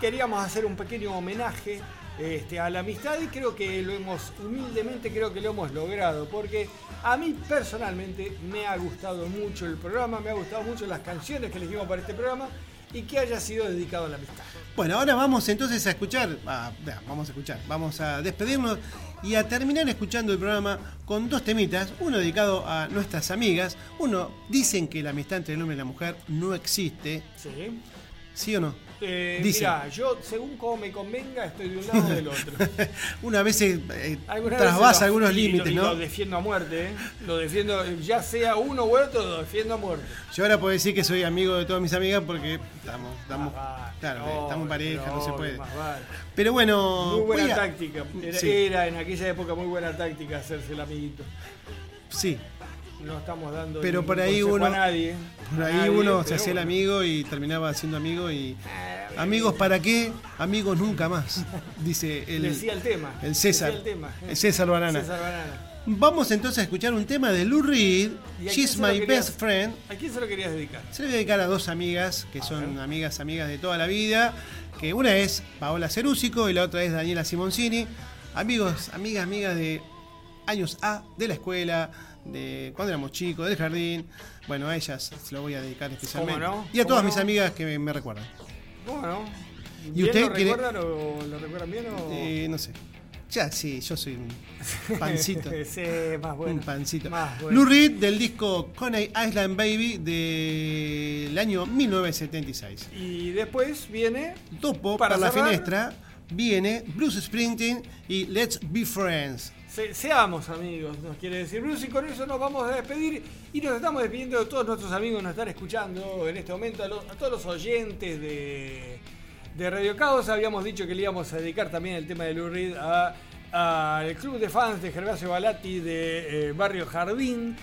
Queríamos hacer un pequeño homenaje este, a la amistad y creo que lo hemos, humildemente creo que lo hemos logrado, porque a mí personalmente me ha gustado mucho el programa, me ha gustado mucho las canciones que elegimos para este programa y que haya sido dedicado a la amistad. Bueno, ahora vamos entonces a escuchar, ah, vamos a escuchar, vamos a despedirnos y a terminar escuchando el programa con dos temitas, uno dedicado a nuestras amigas, uno dicen que la amistad entre el hombre y la mujer no existe, Sí. ¿sí o no? Eh, Dicen. mirá, yo según como me convenga estoy de un lado o del otro. <laughs> Una vez eh, trasvasa algunos límites, ¿no? Lo defiendo a muerte, ¿eh? Lo defiendo, ya sea uno u otro, lo defiendo a muerte. Yo ahora puedo decir que soy amigo de todas mis amigas porque estamos, estamos, claro, no, estamos en pareja, no se puede. vale. Pero bueno, Muy buena táctica. Era, Sí. era en aquella época muy buena táctica hacerse el amiguito. Sí, No estamos dando pero por ahí uno, a nadie. por ahí nadie, uno se hacía el amigo y terminaba siendo amigo y amigos para qué, amigos nunca más, <laughs> dice el, Decía el tema. el César, el tema. el César Banana. César Banana. Vamos entonces a escuchar un tema de Lou Reed, ¿Y a quién She's lo My querías- Best Friend. ¿A quién se lo querías dedicar? Se le voy a dedicar a dos amigas que son amigas, amigas de toda la vida. Que una es Paola Cerúsico y la otra es Daniela Simoncini. Amigos, amigas, amigas de años A, de la escuela, de cuando éramos chicos, del jardín. Bueno, a ellas se lo voy a dedicar especialmente. ¿Cómo no? Y a ¿Cómo todas no? mis amigas que me, me recuerdan. ¿Cómo no? ¿Y ¿Bien usted lo quiere- recuerdan o lo recuerdan bien o...? Eh, no sé. Ya, sí, yo soy un <laughs> pancito. sí, más bueno. Un pancito. Más bueno. Lou Reed del disco Coney Island Baby del año 1976. Y después viene... Topo Para para la cerrar. finestra viene Bruce Springsteen y Let's Be Friends. Se- seamos amigos, nos quiere decir Bruce, y con eso nos vamos a despedir y nos estamos despidiendo de todos nuestros amigos que nos están escuchando en este momento, a, los- a todos los oyentes de, de Radio Caos. Habíamos dicho que le íbamos a dedicar también el tema de Lou Reed a- al club de fans de Gervasio Balati de eh, Barrio Jardín,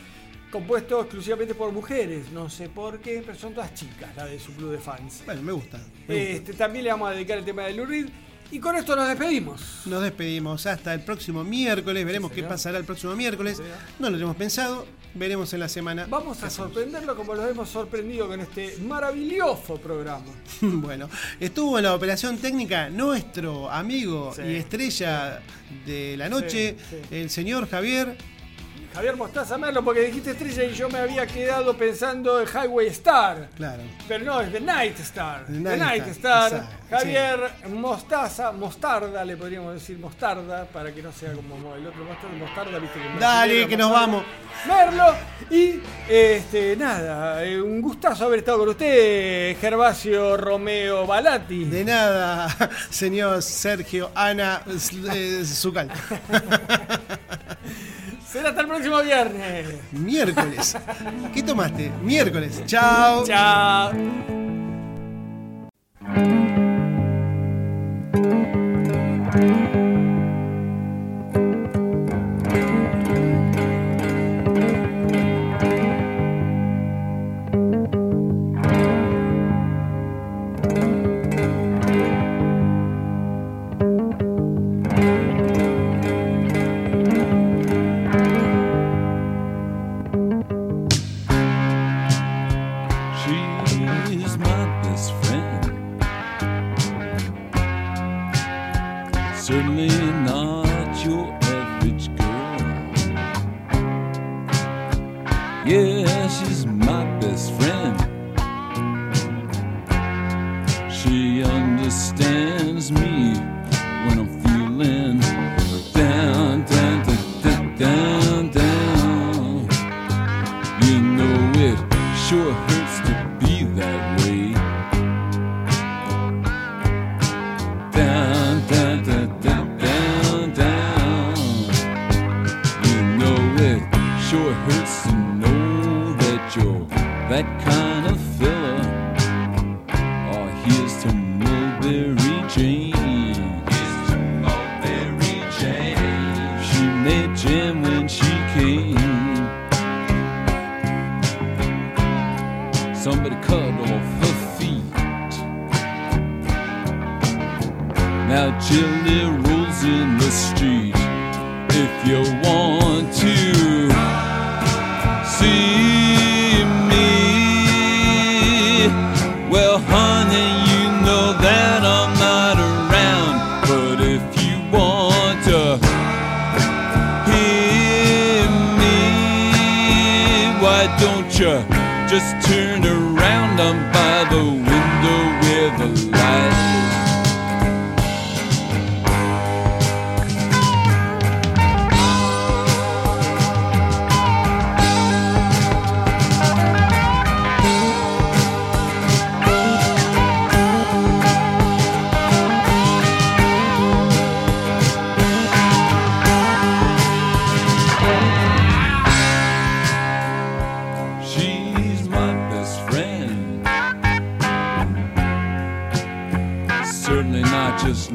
compuesto exclusivamente por mujeres. No sé por qué, pero son todas chicas la de su club de fans. Bueno, me gusta. me gusta. Este, también le vamos a dedicar el tema de Lou Reed. Y con esto nos despedimos. Nos despedimos hasta el próximo miércoles. Veremos qué pasará el próximo miércoles. No lo hemos pensado. Veremos en la semana. Vamos a sorprenderlo como lo hemos sorprendido con este maravilloso programa. <laughs> bueno, estuvo en la operación técnica nuestro amigo Sí. y estrella de la noche, sí. el señor Javier. Javier Mostaza Merlo, porque dijiste estrella y yo me había quedado pensando en Highway Star. Claro. Pero no, es The Night Star. The The Night Star, Javier Mostaza, Mostarda, le podríamos decir Mostarda, para que no sea como el otro Mostarda, Mostarda, viste que Dale, que nos vamos. Merlo. Y este, nada, eh, un gustazo haber estado con usted, Gervasio Romeo Balati. De nada, <laughs> señor Sergio Ana eh, Zucal. <laughs> Será hasta el próximo viernes. Miércoles. ¿Qué tomaste? Miércoles. Chao. Chao.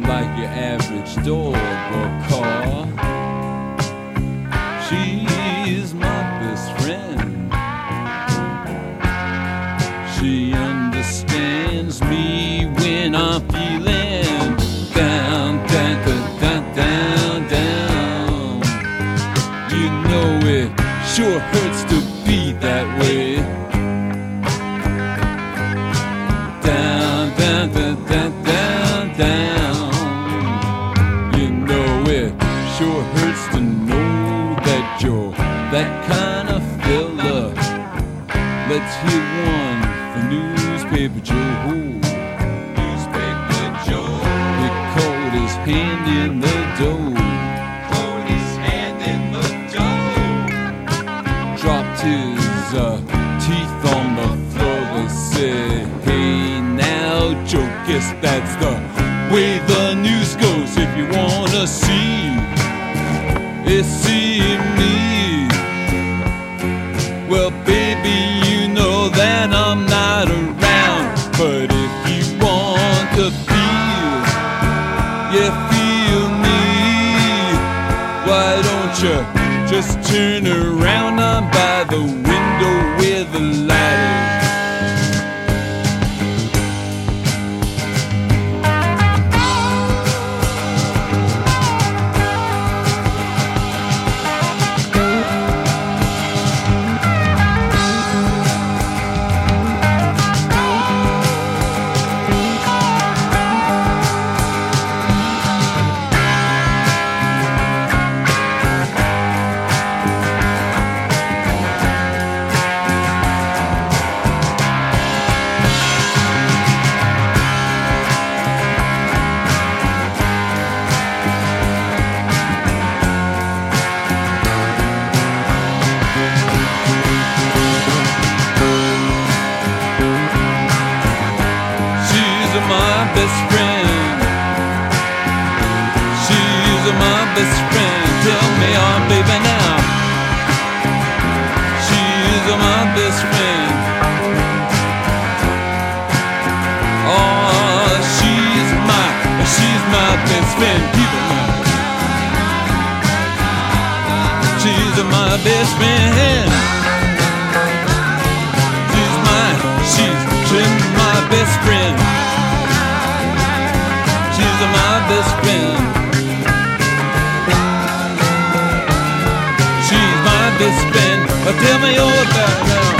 Like your average dog or best friend. She's mine, she's, she's my best friend. She's my best friend. She's my best friend. Well, tell me all about her.